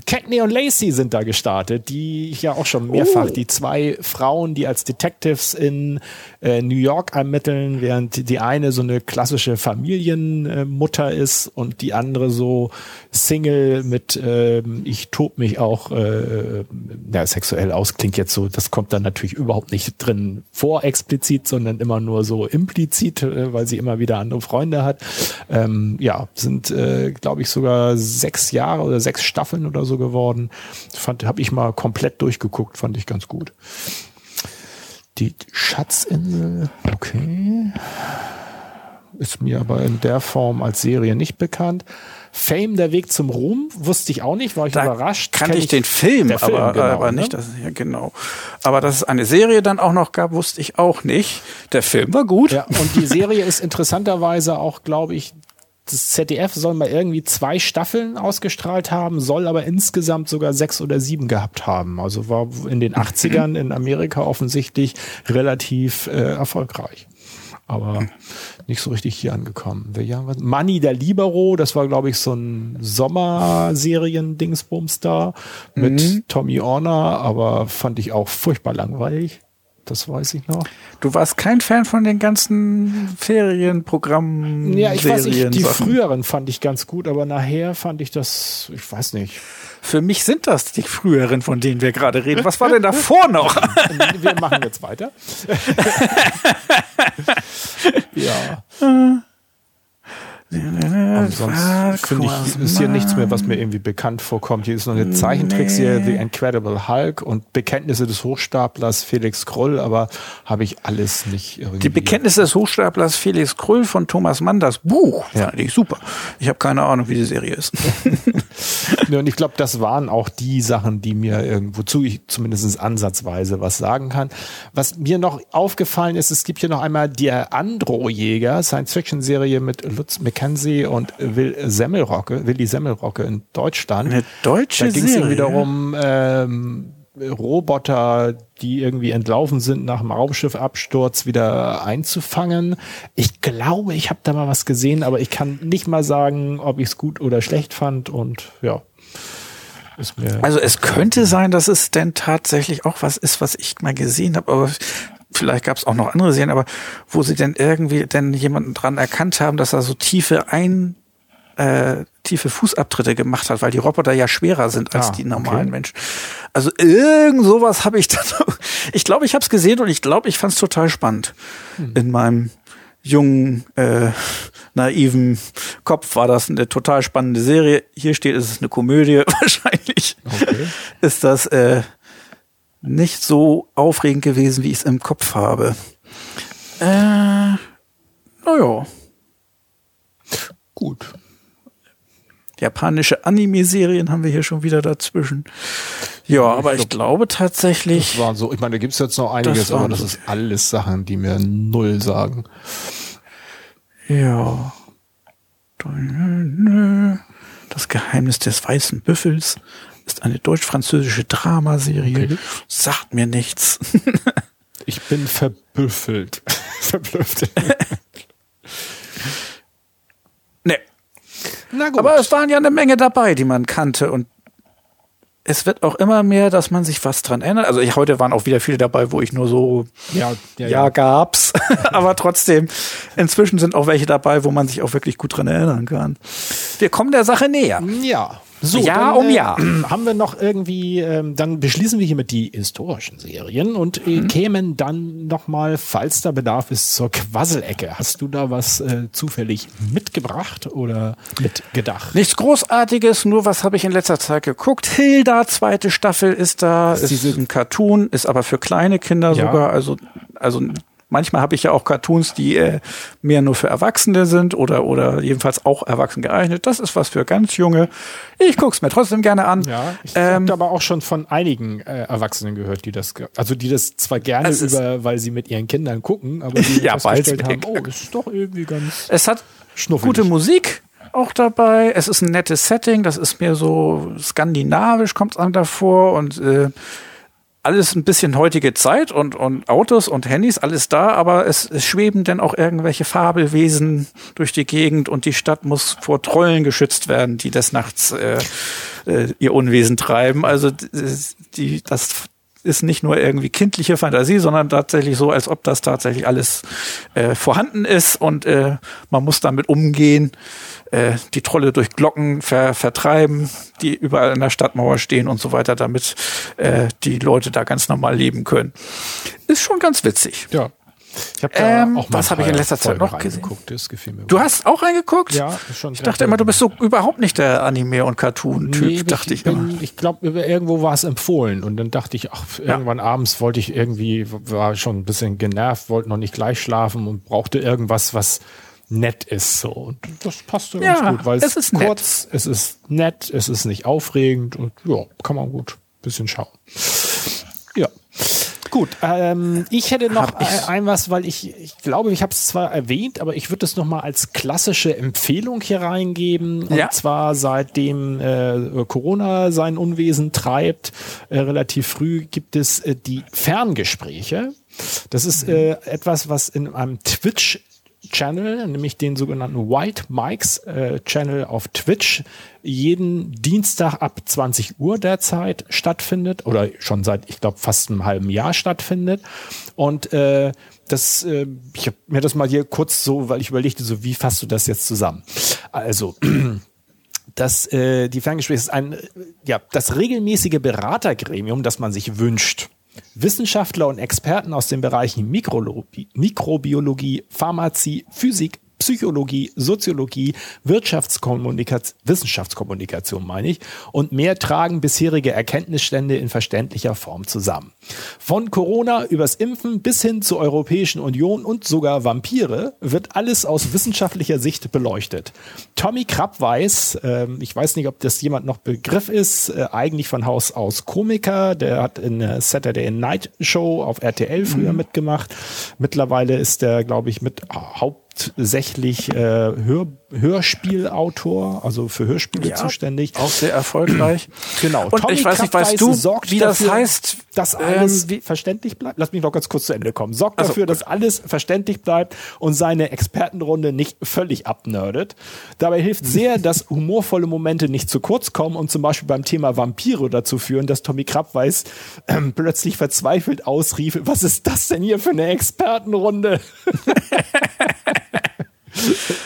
Cagney und Lacey sind da gestartet, die ich ja auch schon mehrfach, oh. die zwei Frauen, die als Detectives in äh, New York ermitteln, während die eine so eine klassische Familienmutter ist und die andere so Single mit äh, ich tob mich auch äh, ja, sexuell aus, klingt jetzt so, das kommt dann natürlich überhaupt nicht drin vor explizit, sondern immer nur so implizit, äh, weil sie immer wieder andere Freunde hat. Ähm, ja, sind, äh, glaube ich, sogar sechs Jahre oder sechs Staffeln oder so geworden. Fand, habe ich mal komplett durchgeguckt, fand ich ganz gut. Die Schatzinsel, okay. Ist mir aber in der Form als Serie nicht bekannt. Fame, der Weg zum Ruhm, wusste ich auch nicht, war ich da überrascht. Kannte ich, ich den Film, Film aber, genau, aber nicht, ne? das, ja, genau. Aber dass es eine Serie dann auch noch gab, wusste ich auch nicht. Der Film war gut. Ja, und die Serie ist interessanterweise auch, glaube ich, das ZDF soll mal irgendwie zwei Staffeln ausgestrahlt haben, soll aber insgesamt sogar sechs oder sieben gehabt haben. Also war in den 80ern in Amerika offensichtlich relativ äh, erfolgreich. Aber nicht so richtig hier angekommen. Money der Libero, das war, glaube ich, so ein Sommerserien-Dingsbums da mit mhm. Tommy Orner, aber fand ich auch furchtbar langweilig. Das weiß ich noch. Du warst kein Fan von den ganzen Ferienprogrammen. Ja, ich weiß nicht, die früheren fand ich ganz gut, aber nachher fand ich das, ich weiß nicht. Für mich sind das die früheren, von denen wir gerade reden. Was war denn davor noch? wir machen jetzt weiter. [laughs] ja. [laughs] Ansonsten finde ich, ist hier nichts mehr, was mir irgendwie bekannt vorkommt. Hier ist noch eine Zeichentrickserie, nee. The Incredible Hulk und Bekenntnisse des Hochstaplers Felix Krull, aber habe ich alles nicht irgendwie. Die Bekenntnisse des Hochstaplers Felix Krull von Thomas Mann, das Buch, ja. fand ich super. Ich habe keine Ahnung, wie die Serie ist. [laughs] ja, und ich glaube, das waren auch die Sachen, die mir irgendwozu ich zumindest ansatzweise was sagen kann. Was mir noch aufgefallen ist, es gibt hier noch einmal der Andro-Jäger, Science-Fiction-Serie mit Lutz McKenzie McKenzie und Will Semmelrocke, Willi Semmelrocke in Deutschland. Eine deutsche Da ging es wiederum ähm, Roboter, die irgendwie entlaufen sind nach dem Raumschiffabsturz, wieder einzufangen. Ich glaube, ich habe da mal was gesehen, aber ich kann nicht mal sagen, ob ich es gut oder schlecht fand und ja. also es könnte sein, dass es denn tatsächlich auch was ist, was ich mal gesehen habe, aber vielleicht gab es auch noch andere Serien, aber wo sie denn irgendwie denn jemanden dran erkannt haben, dass er so tiefe ein äh, tiefe Fußabtritte gemacht hat, weil die Roboter ja schwerer sind als ah, die normalen okay. Menschen. Also irgend sowas habe ich [laughs] dann. Ich glaube, ich habe es gesehen und ich glaube, ich fand es total spannend. Hm. In meinem jungen, äh, naiven Kopf war das eine total spannende Serie. Hier steht, es ist eine Komödie. [laughs] Wahrscheinlich okay. ist das äh, nicht so aufregend gewesen, wie ich es im Kopf habe. Äh, naja. Gut. Japanische Anime-Serien haben wir hier schon wieder dazwischen. Ja, aber ich, glaub, glaube tatsächlich. Das war so. Ich meine, da gibt's jetzt noch einiges, das aber das ist alles Sachen, die mir null sagen. Ja. Das Geheimnis des weißen Büffels ist eine deutsch-französische Dramaserie. Okay. Sagt mir nichts. [laughs] ich bin verbüffelt. [laughs] Verblüfft. [laughs] nee. Na gut. Aber es waren ja eine Menge dabei, die man kannte und es wird auch immer mehr, dass man sich was dran erinnert. Also ich, heute waren auch wieder viele dabei, wo ich nur so, ja, ja, ja. gab's. Aber trotzdem, inzwischen sind auch welche dabei, wo man sich auch wirklich gut dran erinnern kann. Wir kommen der Sache näher. Ja. So, Jahr dann, um Jahr. Äh, [clears throat] haben wir noch irgendwie, ähm, dann beschließen wir hier mit die historischen Serien und äh, mhm. kämen dann nochmal, falls da Bedarf ist, zur Quasselecke. Hast du da was äh, zufällig mitgebracht oder mitgedacht? Nichts Großartiges, nur was habe ich in letzter Zeit geguckt. Hilda, zweite Staffel ist da, ist, ist ein Cartoon, ist aber für kleine Kinder ja. sogar, also also Manchmal habe ich ja auch Cartoons, die äh, mehr nur für Erwachsene sind oder, oder jedenfalls auch erwachsen geeignet. Das ist was für ganz junge. Ich gucke es mir trotzdem gerne an. Ja, ich ähm, habe aber auch schon von einigen äh, Erwachsenen gehört, die das, also die das zwar gerne über, weil sie mit ihren Kindern gucken, aber die [laughs] ja, festgestellt haben, oh, das ist doch irgendwie ganz. Es hat gute Musik auch dabei. Es ist ein nettes Setting. Das ist mehr so skandinavisch, kommt es einem davor und äh, alles ein bisschen heutige Zeit und, und Autos und Handys, alles da, aber es, es schweben dann auch irgendwelche Fabelwesen durch die Gegend und die Stadt muss vor Trollen geschützt werden, die des Nachts äh, äh, ihr Unwesen treiben. Also die, das ist nicht nur irgendwie kindliche Fantasie, sondern tatsächlich so, als ob das tatsächlich alles äh, vorhanden ist und äh, man muss damit umgehen äh, die Trolle durch Glocken ver vertreiben, die überall an der Stadtmauer stehen und so weiter, damit äh, die Leute da ganz normal leben können. Ist schon ganz witzig. Ja. Ich hab ähm, auch was habe ich in letzter Zeit noch gesehen? Das gefiel mir du hast auch reingeguckt? Ja, schon. Ich dachte immer, du bist so überhaupt nicht der Anime- und Cartoon-Typ, nee, dachte ich, ich immer. Ich glaube, irgendwo war es empfohlen und dann dachte ich, ach, irgendwann ja. abends wollte ich irgendwie, war schon ein bisschen genervt, wollte noch nicht gleich schlafen und brauchte irgendwas, was nett ist so. Und das passt ja, ganz gut, weil es, es ist kurz, nett. es ist nett, es ist nicht aufregend und ja, kann man gut ein bisschen schauen. Gut, ähm, ich hätte noch ich ein was, weil ich, ich glaube, ich habe es zwar erwähnt, aber ich würde es noch mal als klassische Empfehlung hier reingeben. Und ja. zwar seitdem äh, Corona sein Unwesen treibt, äh, relativ früh gibt es äh, die Ferngespräche. Das ist äh, etwas, was in einem Twitch Channel, nämlich den sogenannten White Mikes äh, Channel auf Twitch, jeden Dienstag ab 20 Uhr derzeit stattfindet oder schon seit, ich glaube, fast einem halben Jahr stattfindet. Und äh, das, äh, ich habe mir das mal hier kurz so, weil ich überlegte, so wie fasst du das jetzt zusammen? Also [clears throat] das, äh, die Ferngespräche ist ein, ja, das regelmäßige Beratergremium, das man sich wünscht Wissenschaftler und Experten aus den Bereichen Mikrobiologie, Pharmazie, Physik, Psychologie, Soziologie, Wirtschaftskommunikation, Wissenschaftskommunikation meine ich, und mehr tragen bisherige Erkenntnisstände in verständlicher Form zusammen. Von Corona übers Impfen bis hin zur Europäischen Union und sogar Vampire wird alles aus wissenschaftlicher Sicht beleuchtet. Tommy Krapp weiß, äh, ich weiß nicht, ob das jemand noch Begriff ist, äh, eigentlich von Haus aus Komiker, der hat in der Saturday Night Show auf RTL früher mhm. mitgemacht. Mittlerweile ist der, glaube ich, mit hauptsächlich äh, Hör Hörspielautor, also für Hörspiele ja, zuständig. Auch sehr erfolgreich. [clears throat] Genau. Und Tommy ich weiß nicht, weißt du, wie das dafür, heißt, dass alles ähm, verständlich bleibt? Lass mich noch ganz kurz zu Ende kommen. Sorgt also, dafür, dass alles verständlich bleibt und seine Expertenrunde nicht völlig abnerdet. Dabei hilft [laughs] sehr, dass humorvolle Momente nicht zu kurz kommen und zum Beispiel beim Thema Vampire dazu führen, dass Tommy Krabweis ähm, plötzlich verzweifelt ausrief, was ist das denn hier für eine Expertenrunde? [laughs] [laughs]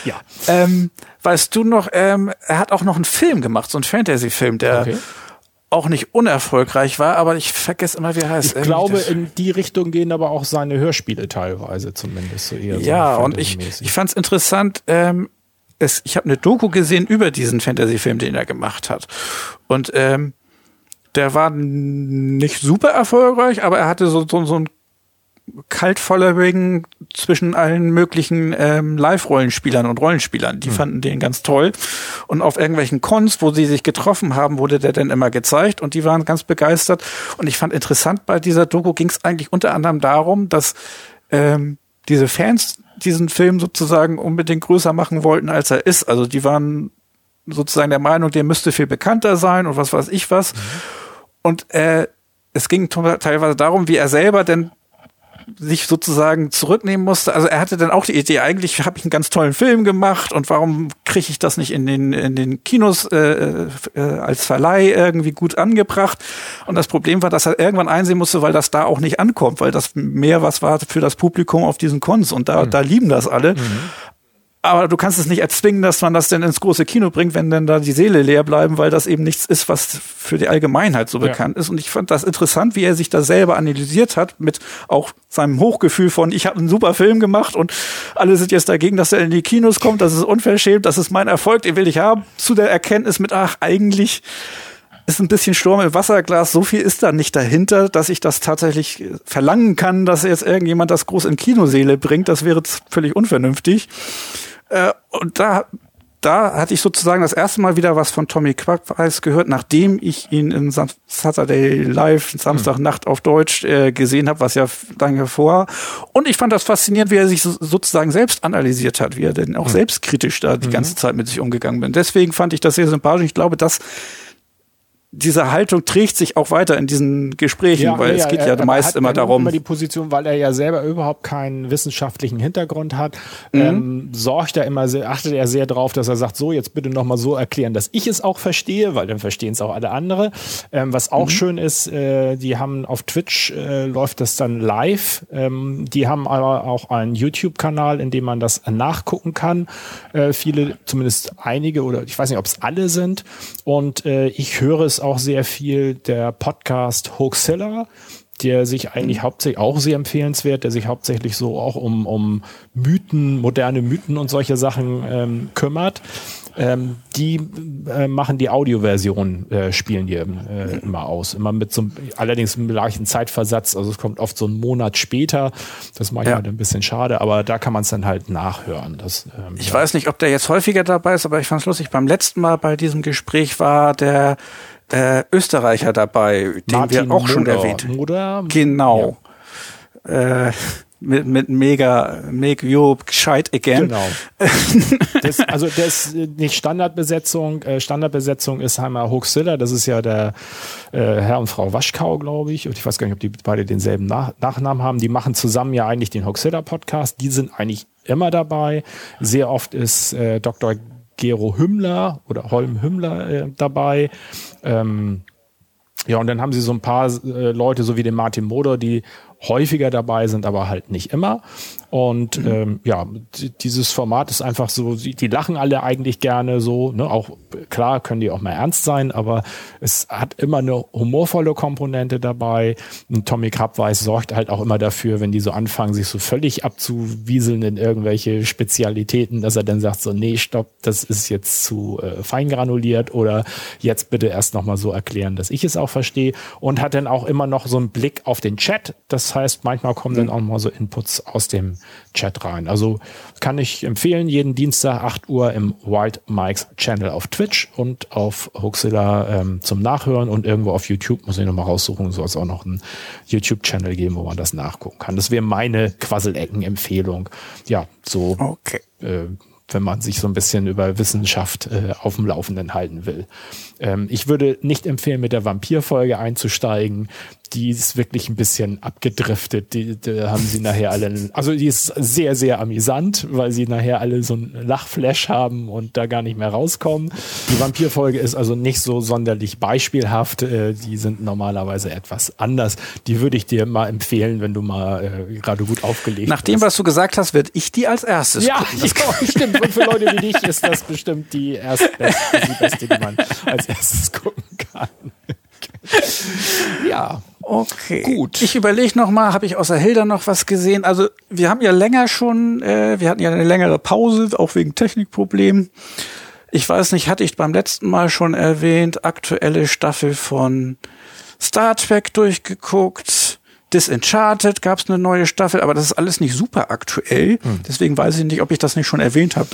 ja. Ähm, weißt du noch, ähm, er hat auch noch einen Film gemacht, so einen Fantasy-Film, der okay. auch nicht unerfolgreich war, aber ich vergesse immer, wie er heißt. Ich glaube, in die Richtung gehen aber auch seine Hörspiele teilweise zumindest so eher. Ja, so und ich, ich fand es interessant, ähm, es, ich habe eine Doku gesehen über diesen Fantasy-Film, den er gemacht hat. Und ähm, der war nicht super erfolgreich, aber er hatte so, so, so ein Cult-Following zwischen allen möglichen ähm, Live-Rollenspielern und Rollenspielern. Die mhm. fanden den ganz toll. Und auf irgendwelchen Cons, wo sie sich getroffen haben, wurde der dann immer gezeigt und die waren ganz begeistert. Und ich fand interessant, bei dieser Doku ging es eigentlich unter anderem darum, dass ähm, diese Fans diesen Film sozusagen unbedingt größer machen wollten, als er ist. Also die waren sozusagen der Meinung, der müsste viel bekannter sein und was weiß ich was. Mhm. Und äh, es ging teilweise darum, wie er selber denn sich sozusagen zurücknehmen musste. Also er hatte dann auch die Idee, eigentlich habe ich einen ganz tollen Film gemacht und warum kriege ich das nicht in den, in den Kinos äh, äh, als Verleih irgendwie gut angebracht? Und das Problem war, dass er irgendwann einsehen musste, weil das da auch nicht ankommt, weil das mehr was war für das Publikum auf diesen Cons und da, mhm. da lieben das alle. Mhm aber du kannst es nicht erzwingen, dass man das denn ins große Kino bringt, wenn dann da die Seele leer bleiben, weil das eben nichts ist, was für die Allgemeinheit so bekannt ja. ist. Und ich fand das interessant, wie er sich da selber analysiert hat, mit auch seinem Hochgefühl von, ich habe einen super Film gemacht und alle sind jetzt dagegen, dass er in die Kinos kommt, das ist unverschämt, das ist mein Erfolg, den will ich haben, zu der Erkenntnis mit, ach, eigentlich ist ein bisschen Sturm im Wasserglas. So viel ist da nicht dahinter, dass ich das tatsächlich verlangen kann, dass jetzt irgendjemand das groß in Kinoseele bringt. Das wäre völlig unvernünftig. Äh, und da, da hatte ich sozusagen das erste Mal wieder was von Tommy Quackweis gehört, nachdem ich ihn in Saturday Live Samstagnacht auf Deutsch äh, gesehen habe, was ja lange vor. Und ich fand das faszinierend, wie er sich so, sozusagen selbst analysiert hat, wie er denn auch mhm. selbstkritisch da die mhm. ganze Zeit mit sich umgegangen bin. Deswegen fand ich das sehr sympathisch. Ich glaube, dass diese Haltung trägt sich auch weiter in diesen Gesprächen, ja, weil ja, es geht ja er, meist immer darum. Immer die Position, weil er ja selber überhaupt keinen wissenschaftlichen Hintergrund hat, mhm. ähm, sorgt er immer sehr, achtet er sehr darauf, dass er sagt, so jetzt bitte noch mal so erklären, dass ich es auch verstehe, weil dann verstehen es auch alle andere. Ähm, was auch mhm. schön ist, äh, die haben auf Twitch äh, läuft das dann live. Ähm, die haben aber auch einen YouTube-Kanal, in dem man das nachgucken kann. Äh, viele, zumindest einige oder ich weiß nicht, ob es alle sind. Und äh, ich höre es auch sehr viel der Podcast Hoaxilla, der sich eigentlich hauptsächlich auch sehr empfehlenswert, der sich hauptsächlich so auch um, um Mythen, moderne Mythen und solche Sachen ähm, kümmert. Ähm, die äh, machen die Audioversion, äh, spielen die äh, immer aus. Immer mit so einem, allerdings mit leichten Zeitversatz. Also es kommt oft so einen Monat später. Das mache ich ja. halt ein bisschen schade, aber da kann man es dann halt nachhören. Das, ähm, ich ja. weiß nicht, ob der jetzt häufiger dabei ist, aber ich fand es lustig. Beim letzten Mal bei diesem Gespräch war der äh, Österreicher dabei, den Martin wir auch schon erwähnt haben. Genau. Ja. Äh, mit, mit mega, make you gescheit again. Genau. [laughs] Das, also das ist nicht Standardbesetzung. Äh, Standardbesetzung ist Heimer Hoaxilla. Das ist ja der äh, Herr und Frau Waschkau, glaube ich. Und ich weiß gar nicht, ob die beide denselben Nach Nachnamen haben. Die machen zusammen ja eigentlich den Hoaxilla Podcast. Die sind eigentlich immer dabei. Sehr oft ist äh, Dr. Gero Hümmler oder Holm Hümmler äh, dabei. Ähm, ja, und dann haben sie so ein paar äh, Leute, so wie den Martin Moder, die häufiger dabei sind, aber halt nicht immer. Und mhm. ähm, ja, dieses Format ist einfach so, die lachen alle eigentlich gerne so, ne? Auch klar können die auch mal ernst sein, aber es hat immer eine humorvolle Komponente dabei. Und Tommy Krabweis sorgt halt auch immer dafür, wenn die so anfangen, sich so völlig abzuwieseln in irgendwelche Spezialitäten, dass er dann sagt so, nee, stopp, das ist jetzt zu äh, fein granuliert oder jetzt bitte erst nochmal so erklären, dass ich es auch verstehe. Und hat dann auch immer noch so einen Blick auf den Chat. Das heißt, manchmal kommen dann auch mal so Inputs aus dem Chat rein. Also kann ich empfehlen, jeden Dienstag 8 Uhr im Wild Mikes Channel auf Twitch und auf Huxilla ähm, zum Nachhören und irgendwo auf YouTube, muss ich nochmal raussuchen, soll es auch noch einen YouTube-Channel geben, wo man das nachgucken kann. Das wäre meine Quasselecken-Empfehlung. Ja, so okay. äh, wenn man sich so ein bisschen über Wissenschaft äh, auf dem Laufenden halten will. Ähm, ich würde nicht empfehlen, mit der Vampirfolge einzusteigen die ist wirklich ein bisschen abgedriftet. Die, die haben sie nachher alle, also die ist sehr, sehr amüsant, weil sie nachher alle so ein Lachflash haben und da gar nicht mehr rauskommen. Die Vampirfolge ist also nicht so sonderlich beispielhaft. Äh, die sind normalerweise etwas anders. Die würde ich dir mal empfehlen, wenn du mal äh, gerade gut aufgelegt Nach dem, was du gesagt hast, wird ich die als erstes ja. [laughs] Ja, stimmt. Und für Leute wie dich ist das bestimmt die erstbeste, die beste, die man als erstes gucken kann. ja. Okay. Gut. Ich überlege noch mal, habe ich außer Hilda noch was gesehen? Also wir haben ja länger schon, äh, wir hatten ja eine längere Pause, auch wegen Technikproblemen. Ich weiß nicht, hatte ich beim letzten Mal schon erwähnt, aktuelle Staffel von Star Trek durchgeguckt. Disenchanted gab es eine neue Staffel, aber das ist alles nicht super aktuell. Hm. Deswegen weiß ich nicht, ob ich das nicht schon erwähnt habe.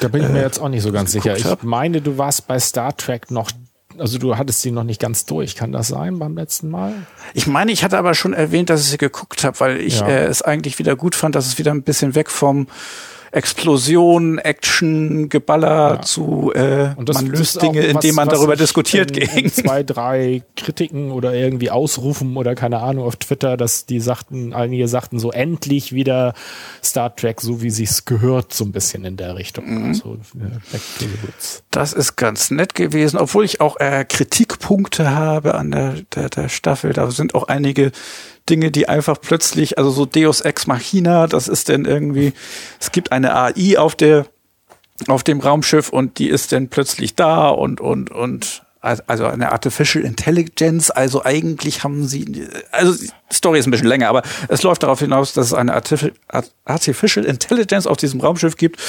Da bin ich mir äh, jetzt auch nicht so ganz sicher. Ich hab. meine, du warst bei Star Trek noch also du hattest sie noch nicht ganz durch, kann das sein beim letzten Mal? Ich meine, ich hatte aber schon erwähnt, dass ich sie geguckt habe, weil ich ja. äh, es eigentlich wieder gut fand, dass es wieder ein bisschen weg vom Explosion, Action, Geballer ja. zu äh, und das man löst Dinge, was, indem man darüber diskutiert in, in [laughs] zwei, drei Kritiken oder irgendwie Ausrufen oder keine Ahnung auf Twitter, dass die sagten, einige sagten so endlich wieder Star Trek, so wie sich's gehört, so ein bisschen in der Richtung. Mhm. Also, das ist ganz nett gewesen, obwohl ich auch äh, Kritikpunkte habe an der, der, der Staffel. Da sind auch einige Dinge, die einfach plötzlich, also so Deus Ex Machina, das ist denn irgendwie, es gibt eine AI auf der, auf dem Raumschiff und die ist dann plötzlich da und, und, und, also eine Artificial Intelligence, also eigentlich haben sie, also die Story ist ein bisschen länger, aber es läuft darauf hinaus, dass es eine Artificial Intelligence auf diesem Raumschiff gibt.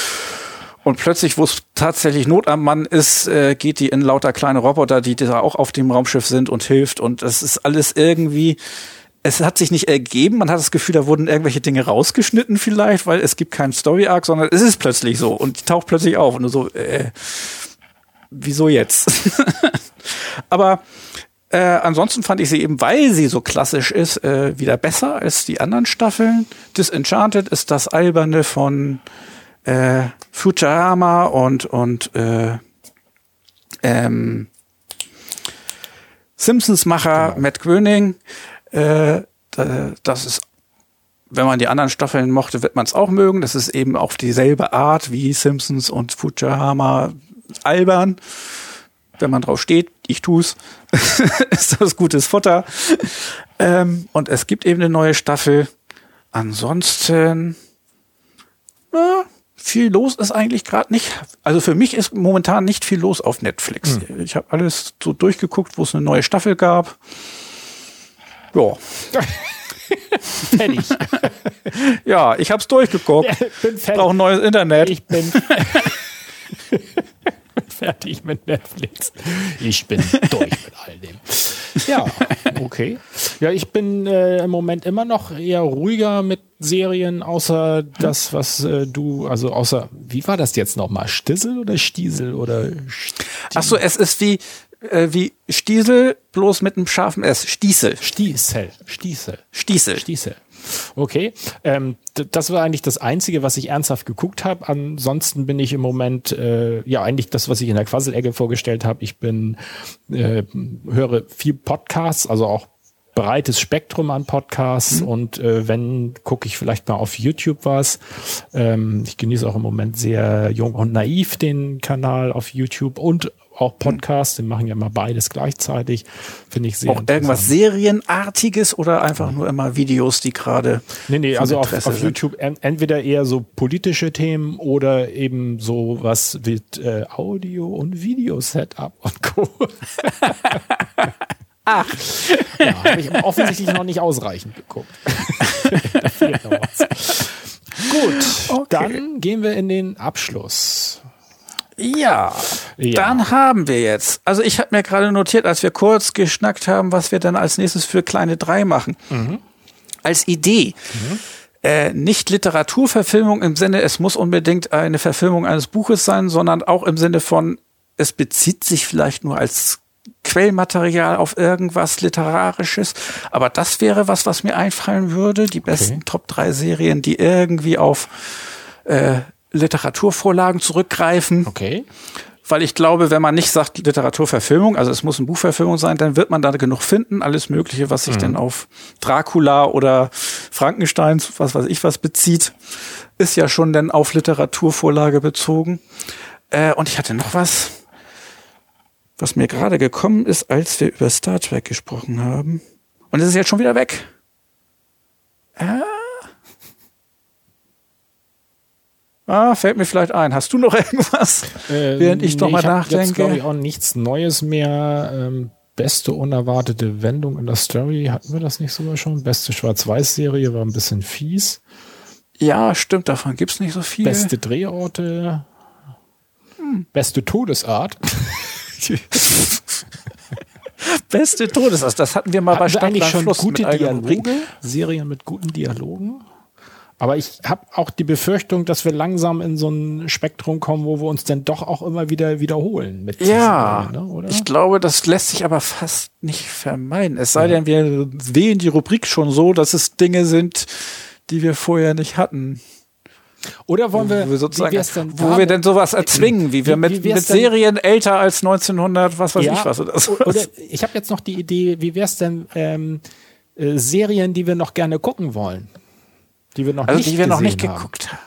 Und plötzlich, wo es tatsächlich Not am Mann ist, äh, geht die in lauter kleine Roboter, die da auch auf dem Raumschiff sind und hilft. Und das ist alles irgendwie, es hat sich nicht ergeben. Man hat das Gefühl, da wurden irgendwelche Dinge rausgeschnitten vielleicht, weil es gibt keinen Story Arc, sondern es ist plötzlich so und die taucht plötzlich auf und so, äh, wieso jetzt? [laughs] Aber äh, ansonsten fand ich sie eben, weil sie so klassisch ist, äh, wieder besser als die anderen Staffeln. Disenchanted ist das Alberne von äh, Futurama und und äh, ähm, Simpsons-Macher genau. Matt Gröning. Äh, das ist, wenn man die anderen Staffeln mochte, wird man es auch mögen. Das ist eben auf dieselbe Art wie Simpsons und Futurama albern. Wenn man drauf steht, ich tu's, [laughs] ist das gutes Futter. Ähm, und es gibt eben eine neue Staffel. Ansonsten, na, viel los ist eigentlich gerade nicht. Also für mich ist momentan nicht viel los auf Netflix. Hm. Ich habe alles so durchgeguckt, wo es eine neue Staffel gab. Ja. [laughs] fertig. [laughs] ja, ich hab's durchgeguckt. Bin fertig. Brauche ein neues Internet. Ich bin [laughs] fertig mit Netflix. Ich bin durch mit all dem. Ja, okay. Ja, ich bin äh, im Moment immer noch eher ruhiger mit Serien, außer das, was äh, du, also außer, wie war das jetzt nochmal? Stissel oder Stiesel oder Stiesel? Ach so, es ist wie äh, wie Stiesel, bloß mit einem scharfen S. Stiesel. Stiesel. Stiesel. Stiesel. Stiesel. Okay, ähm, das war eigentlich das Einzige, was ich ernsthaft geguckt habe. Ansonsten bin ich im Moment, äh, ja, eigentlich das, was ich in der Quasselecke vorgestellt habe. Ich bin, äh, höre viel Podcasts, also auch breites Spektrum an Podcasts mhm. und äh, wenn, gucke ich vielleicht mal auf YouTube was. Ähm, ich genieße auch im Moment sehr jung und naiv den Kanal auf YouTube und auch Podcasts, die machen ja immer beides gleichzeitig. Finde ich sehr Auch irgendwas Serienartiges oder einfach nur immer Videos, die gerade. Nee, nee, also auf, auf YouTube entweder eher so politische Themen oder eben so was mit äh, Audio- und Video-Setup und Co. [laughs] Ach. Ja, habe ich offensichtlich noch nicht ausreichend geguckt. [laughs] Gut, okay. dann gehen wir in den Abschluss. Ja, ja, dann haben wir jetzt. Also ich habe mir gerade notiert, als wir kurz geschnackt haben, was wir dann als nächstes für kleine drei machen. Mhm. Als Idee. Mhm. Äh, nicht Literaturverfilmung im Sinne, es muss unbedingt eine Verfilmung eines Buches sein, sondern auch im Sinne von, es bezieht sich vielleicht nur als Quellmaterial auf irgendwas Literarisches. Aber das wäre was, was mir einfallen würde. Die besten okay. Top 3 Serien, die irgendwie auf äh, Literaturvorlagen zurückgreifen. Okay. Weil ich glaube, wenn man nicht sagt Literaturverfilmung, also es muss eine Buchverfilmung sein, dann wird man da genug finden. Alles Mögliche, was sich mhm. denn auf Dracula oder Frankenstein, was weiß ich was bezieht, ist ja schon dann auf Literaturvorlage bezogen. Äh, und ich hatte noch was, was mir gerade gekommen ist, als wir über Star Trek gesprochen haben. Und es ist jetzt schon wieder weg. Ah. Ah, fällt mir vielleicht ein. Hast du noch [laughs] irgendwas, äh, während ich nee, doch mal ich nachdenke? Jetzt glaube ich auch nichts Neues mehr. Ähm, beste unerwartete Wendung in der Story hatten wir das nicht sogar schon? Beste Schwarz-Weiß-Serie war ein bisschen fies. Ja, stimmt. Davon gibt's nicht so viel. Beste Drehorte. Hm. Beste Todesart. [laughs] Beste Todesart. Das hatten wir mal hatten bei Stadt eigentlich schon gute Dialoge, Serien mit guten Dialogen. Aber ich habe auch die Befürchtung, dass wir langsam in so ein Spektrum kommen, wo wir uns dann doch auch immer wieder wiederholen. Mit ja, Serien, ne, ich glaube, das lässt sich aber fast nicht vermeiden. Es sei ja. denn, wir wählen die Rubrik schon so, dass es Dinge sind, die wir vorher nicht hatten. Oder wollen wir, wo wir sozusagen, wo wir denn sowas erzwingen, wie wir wie, mit, wie mit Serien älter als 1900, was weiß ja, ich was oder so. Oder ich habe jetzt noch die Idee, wie wäre es denn ähm, äh, Serien, die wir noch gerne gucken wollen? Die wir noch also nicht, die wir noch nicht geguckt haben.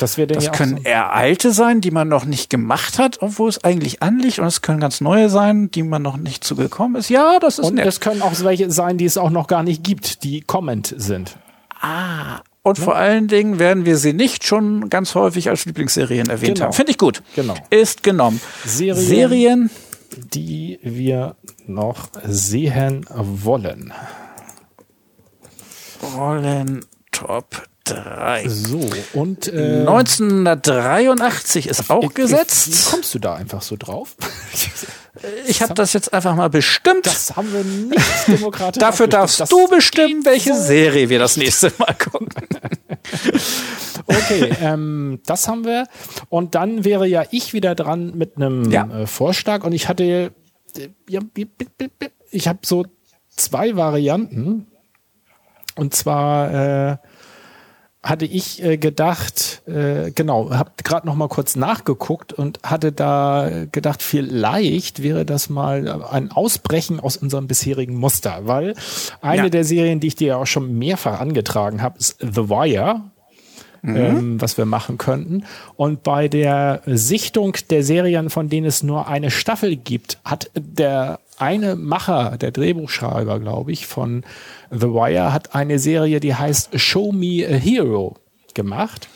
Das, das können so eher alte sein, die man noch nicht gemacht hat, obwohl es eigentlich anliegt. Und es können ganz neue sein, die man noch nicht zugekommen ist. Ja, das ist Und nett. es können auch welche sein, die es auch noch gar nicht gibt, die Comment sind. Ah, und ja. vor allen Dingen werden wir sie nicht schon ganz häufig als Lieblingsserien erwähnt genau. haben. Finde ich gut. Genau. Ist genommen. Serien, Serien, die wir noch sehen wollen. Wollen Top 3. So, und äh, 1983 ist auch ich, gesetzt. Wie kommst du da einfach so drauf? [laughs] ich habe das jetzt einfach mal bestimmt. Das haben wir nicht demokratisch. [laughs] Dafür darfst das du bestimmen, welche Serie wir das nächste Mal gucken. [laughs] okay, ähm, das haben wir. Und dann wäre ja ich wieder dran mit einem ja. äh, Vorschlag. Und ich hatte, äh, ich habe so zwei Varianten. Und zwar äh, hatte ich äh, gedacht, äh, genau, habe gerade noch mal kurz nachgeguckt und hatte da gedacht, vielleicht wäre das mal ein Ausbrechen aus unserem bisherigen Muster, weil eine ja. der Serien, die ich dir ja auch schon mehrfach angetragen habe, ist The Wire. Mhm. Ähm, was wir machen könnten. Und bei der Sichtung der Serien, von denen es nur eine Staffel gibt, hat der eine Macher, der Drehbuchschreiber, glaube ich, von The Wire, hat eine Serie, die heißt Show Me a Hero gemacht.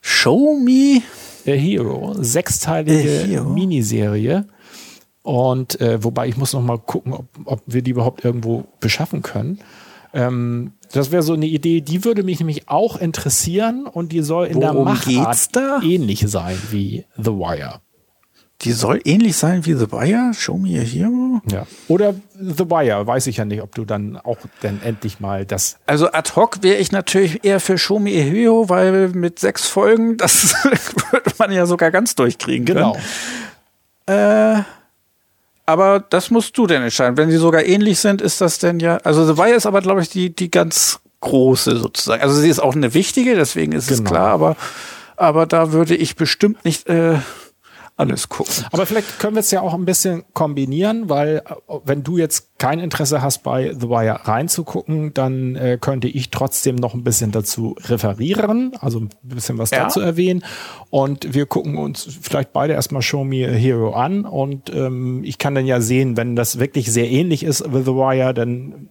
Show Me a Hero, sechsteilige a Hero. Miniserie. Und äh, wobei ich muss noch mal gucken, ob, ob wir die überhaupt irgendwo beschaffen können. Ähm, das wäre so eine Idee, die würde mich nämlich auch interessieren und die soll in Worum der Machart ähnlich sein wie The Wire. Die soll ähnlich sein wie The Wire? Show me a hero? Ja. Oder The Wire, weiß ich ja nicht, ob du dann auch dann endlich mal das. Also ad hoc wäre ich natürlich eher für Show me a hero, weil mit sechs Folgen, das [laughs] würde man ja sogar ganz durchkriegen genau. Äh, aber das musst du denn entscheiden. Wenn sie sogar ähnlich sind, ist das denn ja. Also The Wire ist aber, glaube ich, die, die ganz große sozusagen. Also sie ist auch eine wichtige, deswegen ist genau. es klar, aber, aber da würde ich bestimmt nicht. Äh, alles gucken. Aber vielleicht können wir es ja auch ein bisschen kombinieren, weil äh, wenn du jetzt kein Interesse hast, bei The Wire reinzugucken, dann äh, könnte ich trotzdem noch ein bisschen dazu referieren, also ein bisschen was Ja. dazu erwähnen. Und wir gucken uns vielleicht beide erstmal Show Me a Hero an. Und ähm, ich kann dann ja sehen, wenn das wirklich sehr ähnlich ist with The Wire, dann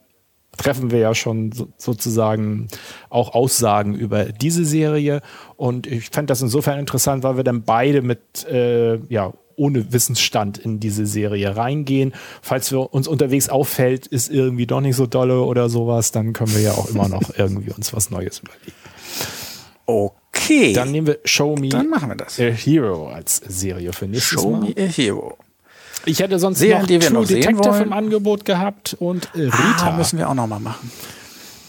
treffen wir ja schon so, sozusagen auch Aussagen über diese Serie. Und ich fände das insofern interessant, weil wir dann beide mit, äh, ja, ohne Wissensstand in diese Serie reingehen. Falls wir uns unterwegs auffällt, ist irgendwie doch nicht so dolle oder sowas, dann können wir ja auch immer noch [laughs] irgendwie uns was Neues überlegen. Okay. Dann nehmen wir Show Me Dann machen wir das. a Hero als Serie für nächstes Show Mal. me a hero. Ich hätte sonst Serien, noch die wir True noch Detective wollen. im Angebot gehabt und äh, Rita, Ah, müssen wir auch noch mal machen.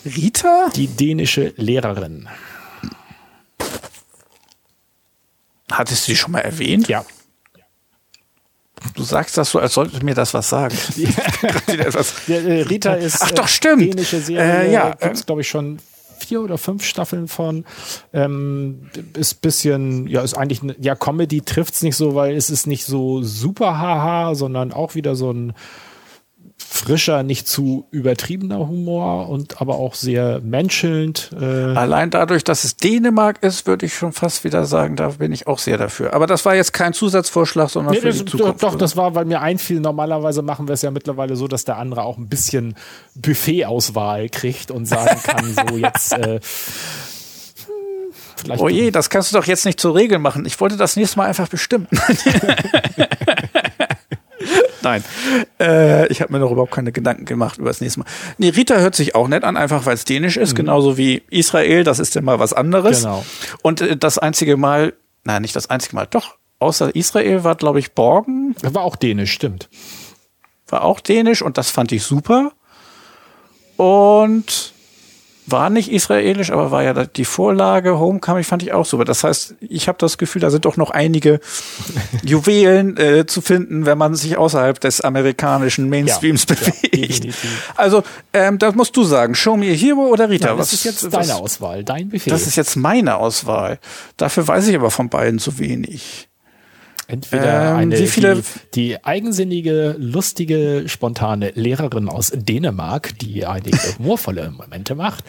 Rita? die dänische Lehrerin. Hattest du die schon mal erwähnt? Ja, Du sagst das so, als sollte mir das was sagen. [laughs] [laughs] Der, äh, Rita ist Ach doch, äh, stimmt. dänische Serie. Äh, ja, Äh, gibt's glaube ich schon vier oder fünf Staffeln von. Ähm, ist bisschen, ja, ist eigentlich, ja, Comedy trifft's nicht so, weil es ist nicht so super haha, sondern auch wieder so ein frischer, nicht zu übertriebener Humor und aber auch sehr menschelnd. Äh, Allein dadurch, dass es Dänemark ist, würde ich schon fast wieder sagen, da bin ich auch sehr dafür. Aber das war jetzt kein Zusatzvorschlag, sondern Nee, für das, die Zukunft. doch, das war, weil mir einfiel, normalerweise machen wir es ja mittlerweile so, dass der andere auch ein bisschen Buffet-Auswahl kriegt und sagen kann, so [laughs] jetzt äh, vielleicht Oh je, das kannst du doch jetzt nicht zur Regel machen. Ich wollte das nächste Mal einfach bestimmen. [laughs] [laughs] Nein, äh, ich habe mir noch überhaupt keine Gedanken gemacht über das nächste Mal. Nee, Rita hört sich auch nett an, einfach weil es dänisch ist, genauso wie Israel, das ist ja mal was anderes. Genau. Und äh, das einzige Mal, nein, nicht das einzige Mal, doch, außer Israel war, glaube ich, Borgen, war auch dänisch, stimmt. war auch dänisch und das fand ich super. Und war nicht israelisch, aber war ja die Vorlage, Homecoming fand ich auch super. Das heißt, ich habe das Gefühl, da sind doch noch einige [laughs] Juwelen äh, zu finden, wenn man sich außerhalb des amerikanischen Mainstreams Ja, bewegt. ja, also, ähm, das musst du sagen. Show me a hero oder Rita? Was das ist jetzt was, deine Auswahl, dein Befehl. Das ist jetzt meine Auswahl. Dafür weiß ich aber von beiden zu wenig. Entweder Ähm, eine, wie viele- die, die eigensinnige, lustige, spontane Lehrerin aus Dänemark, die einige humorvolle Momente macht,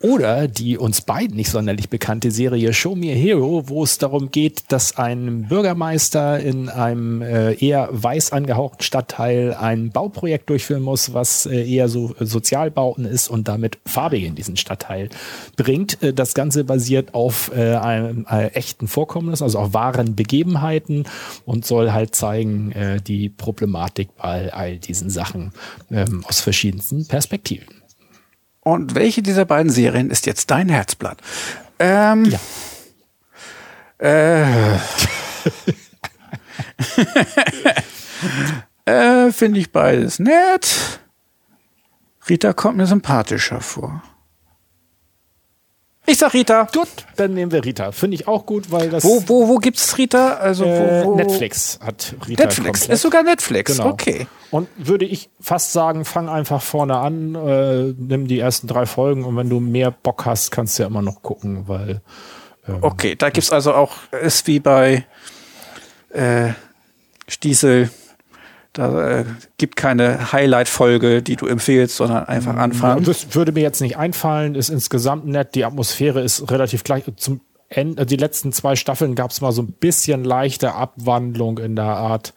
oder die uns beiden nicht sonderlich bekannte Serie Show Me a Hero, wo es darum geht, dass ein Bürgermeister in einem äh, eher weiß angehauchten Stadtteil ein Bauprojekt durchführen muss, was äh, eher so Sozialbauten ist und damit Farbe in diesen Stadtteil bringt. Äh, das Ganze basiert auf äh, einem äh, echten Vorkommnis, also auf wahren Begebenheiten und soll halt zeigen äh, die Problematik bei all diesen Sachen ähm, aus verschiedensten Perspektiven. Und welche dieser beiden Serien ist jetzt dein Herzblatt? Ähm, Ja. Äh, [laughs] äh, Finde ich beides nett. Rita kommt mir sympathischer vor. Ich sag Rita. Gut, dann nehmen wir Rita. Finde ich auch gut, weil das Wo, wo, wo gibt's Rita? Also äh, wo, wo? Netflix hat Rita Netflix. komplett. Ist sogar Netflix. Genau. Okay. Und würde ich fast sagen, fang einfach vorne an, äh, nimm die ersten drei Folgen und wenn du mehr Bock hast, kannst du ja immer noch gucken, weil Okay, da gibt's also auch, ist wie bei äh, Stiesel, da äh, gibt keine Highlight-Folge, die du empfehlst, sondern einfach anfangen. das würde mir jetzt nicht einfallen, ist insgesamt nett, die Atmosphäre ist relativ gleich. Zum Ende, die letzten zwei Staffeln gab es mal so ein bisschen leichte Abwandlung in der Art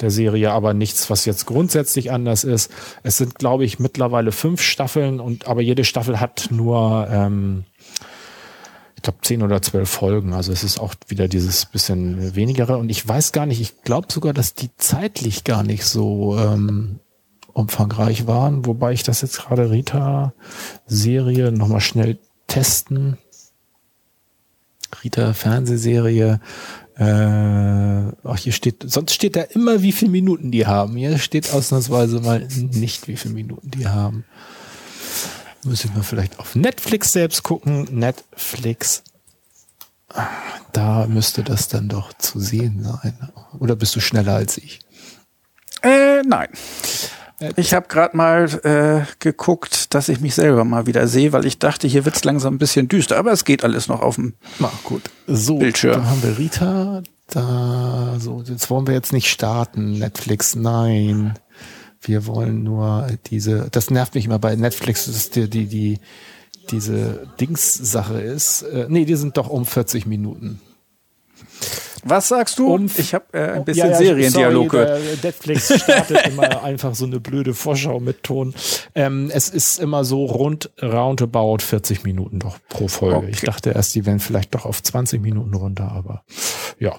der Serie, aber nichts, was jetzt grundsätzlich anders ist. Es sind, glaube ich, mittlerweile fünf Staffeln und aber jede Staffel hat nur ähm, ich glaube, zehn oder zwölf Folgen. Also es ist auch wieder dieses bisschen wenigere. Und ich weiß gar nicht, ich glaube sogar, dass die zeitlich gar nicht so ähm, umfangreich waren. Wobei ich das jetzt gerade Rita-Serie nochmal schnell testen. Rita-Fernsehserie. Äh, ach, hier steht, sonst steht da immer, wie viele Minuten die haben. Hier steht ausnahmsweise mal nicht, wie viele Minuten die haben. Ich mal vielleicht auf Netflix selbst gucken. Netflix. Da müsste das dann doch zu sehen sein. Oder bist du schneller als ich? Äh, nein. Ich habe gerade mal äh, geguckt, dass ich mich selber mal wieder sehe, weil ich dachte, hier wird's langsam ein bisschen düster, aber es geht alles noch auf dem. Na gut. So, Bildschirm. dann haben wir Rita. Da so, jetzt wollen wir jetzt nicht starten, Netflix, nein. Wir wollen nur diese, das nervt mich immer bei Netflix, dass die, die, die diese Dings-Sache ist. Äh, nee, die sind doch um 40 Minuten. Was sagst du? Um- ich habe äh, ein bisschen Ja, ja, Seriendialog gehört. Netflix startet immer [laughs] einfach so eine blöde Vorschau mit Ton. Ähm, es ist immer so rund roundabout 40 Minuten doch pro Folge. Okay. Ich dachte erst, die wären vielleicht doch auf 20 Minuten runter, aber ja.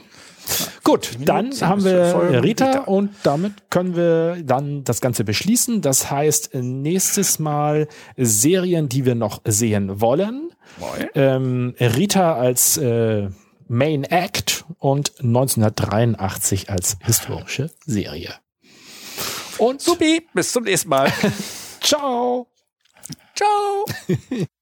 Gut, dann haben wir Rita und damit können wir dann das Ganze beschließen. Das heißt, nächstes Mal Serien, die wir noch sehen wollen. Ähm, Rita als äh, Main Act und 1983 als historische Serie. Und Supi, bis zum nächsten Mal. [laughs] ciao! Ciao. [laughs]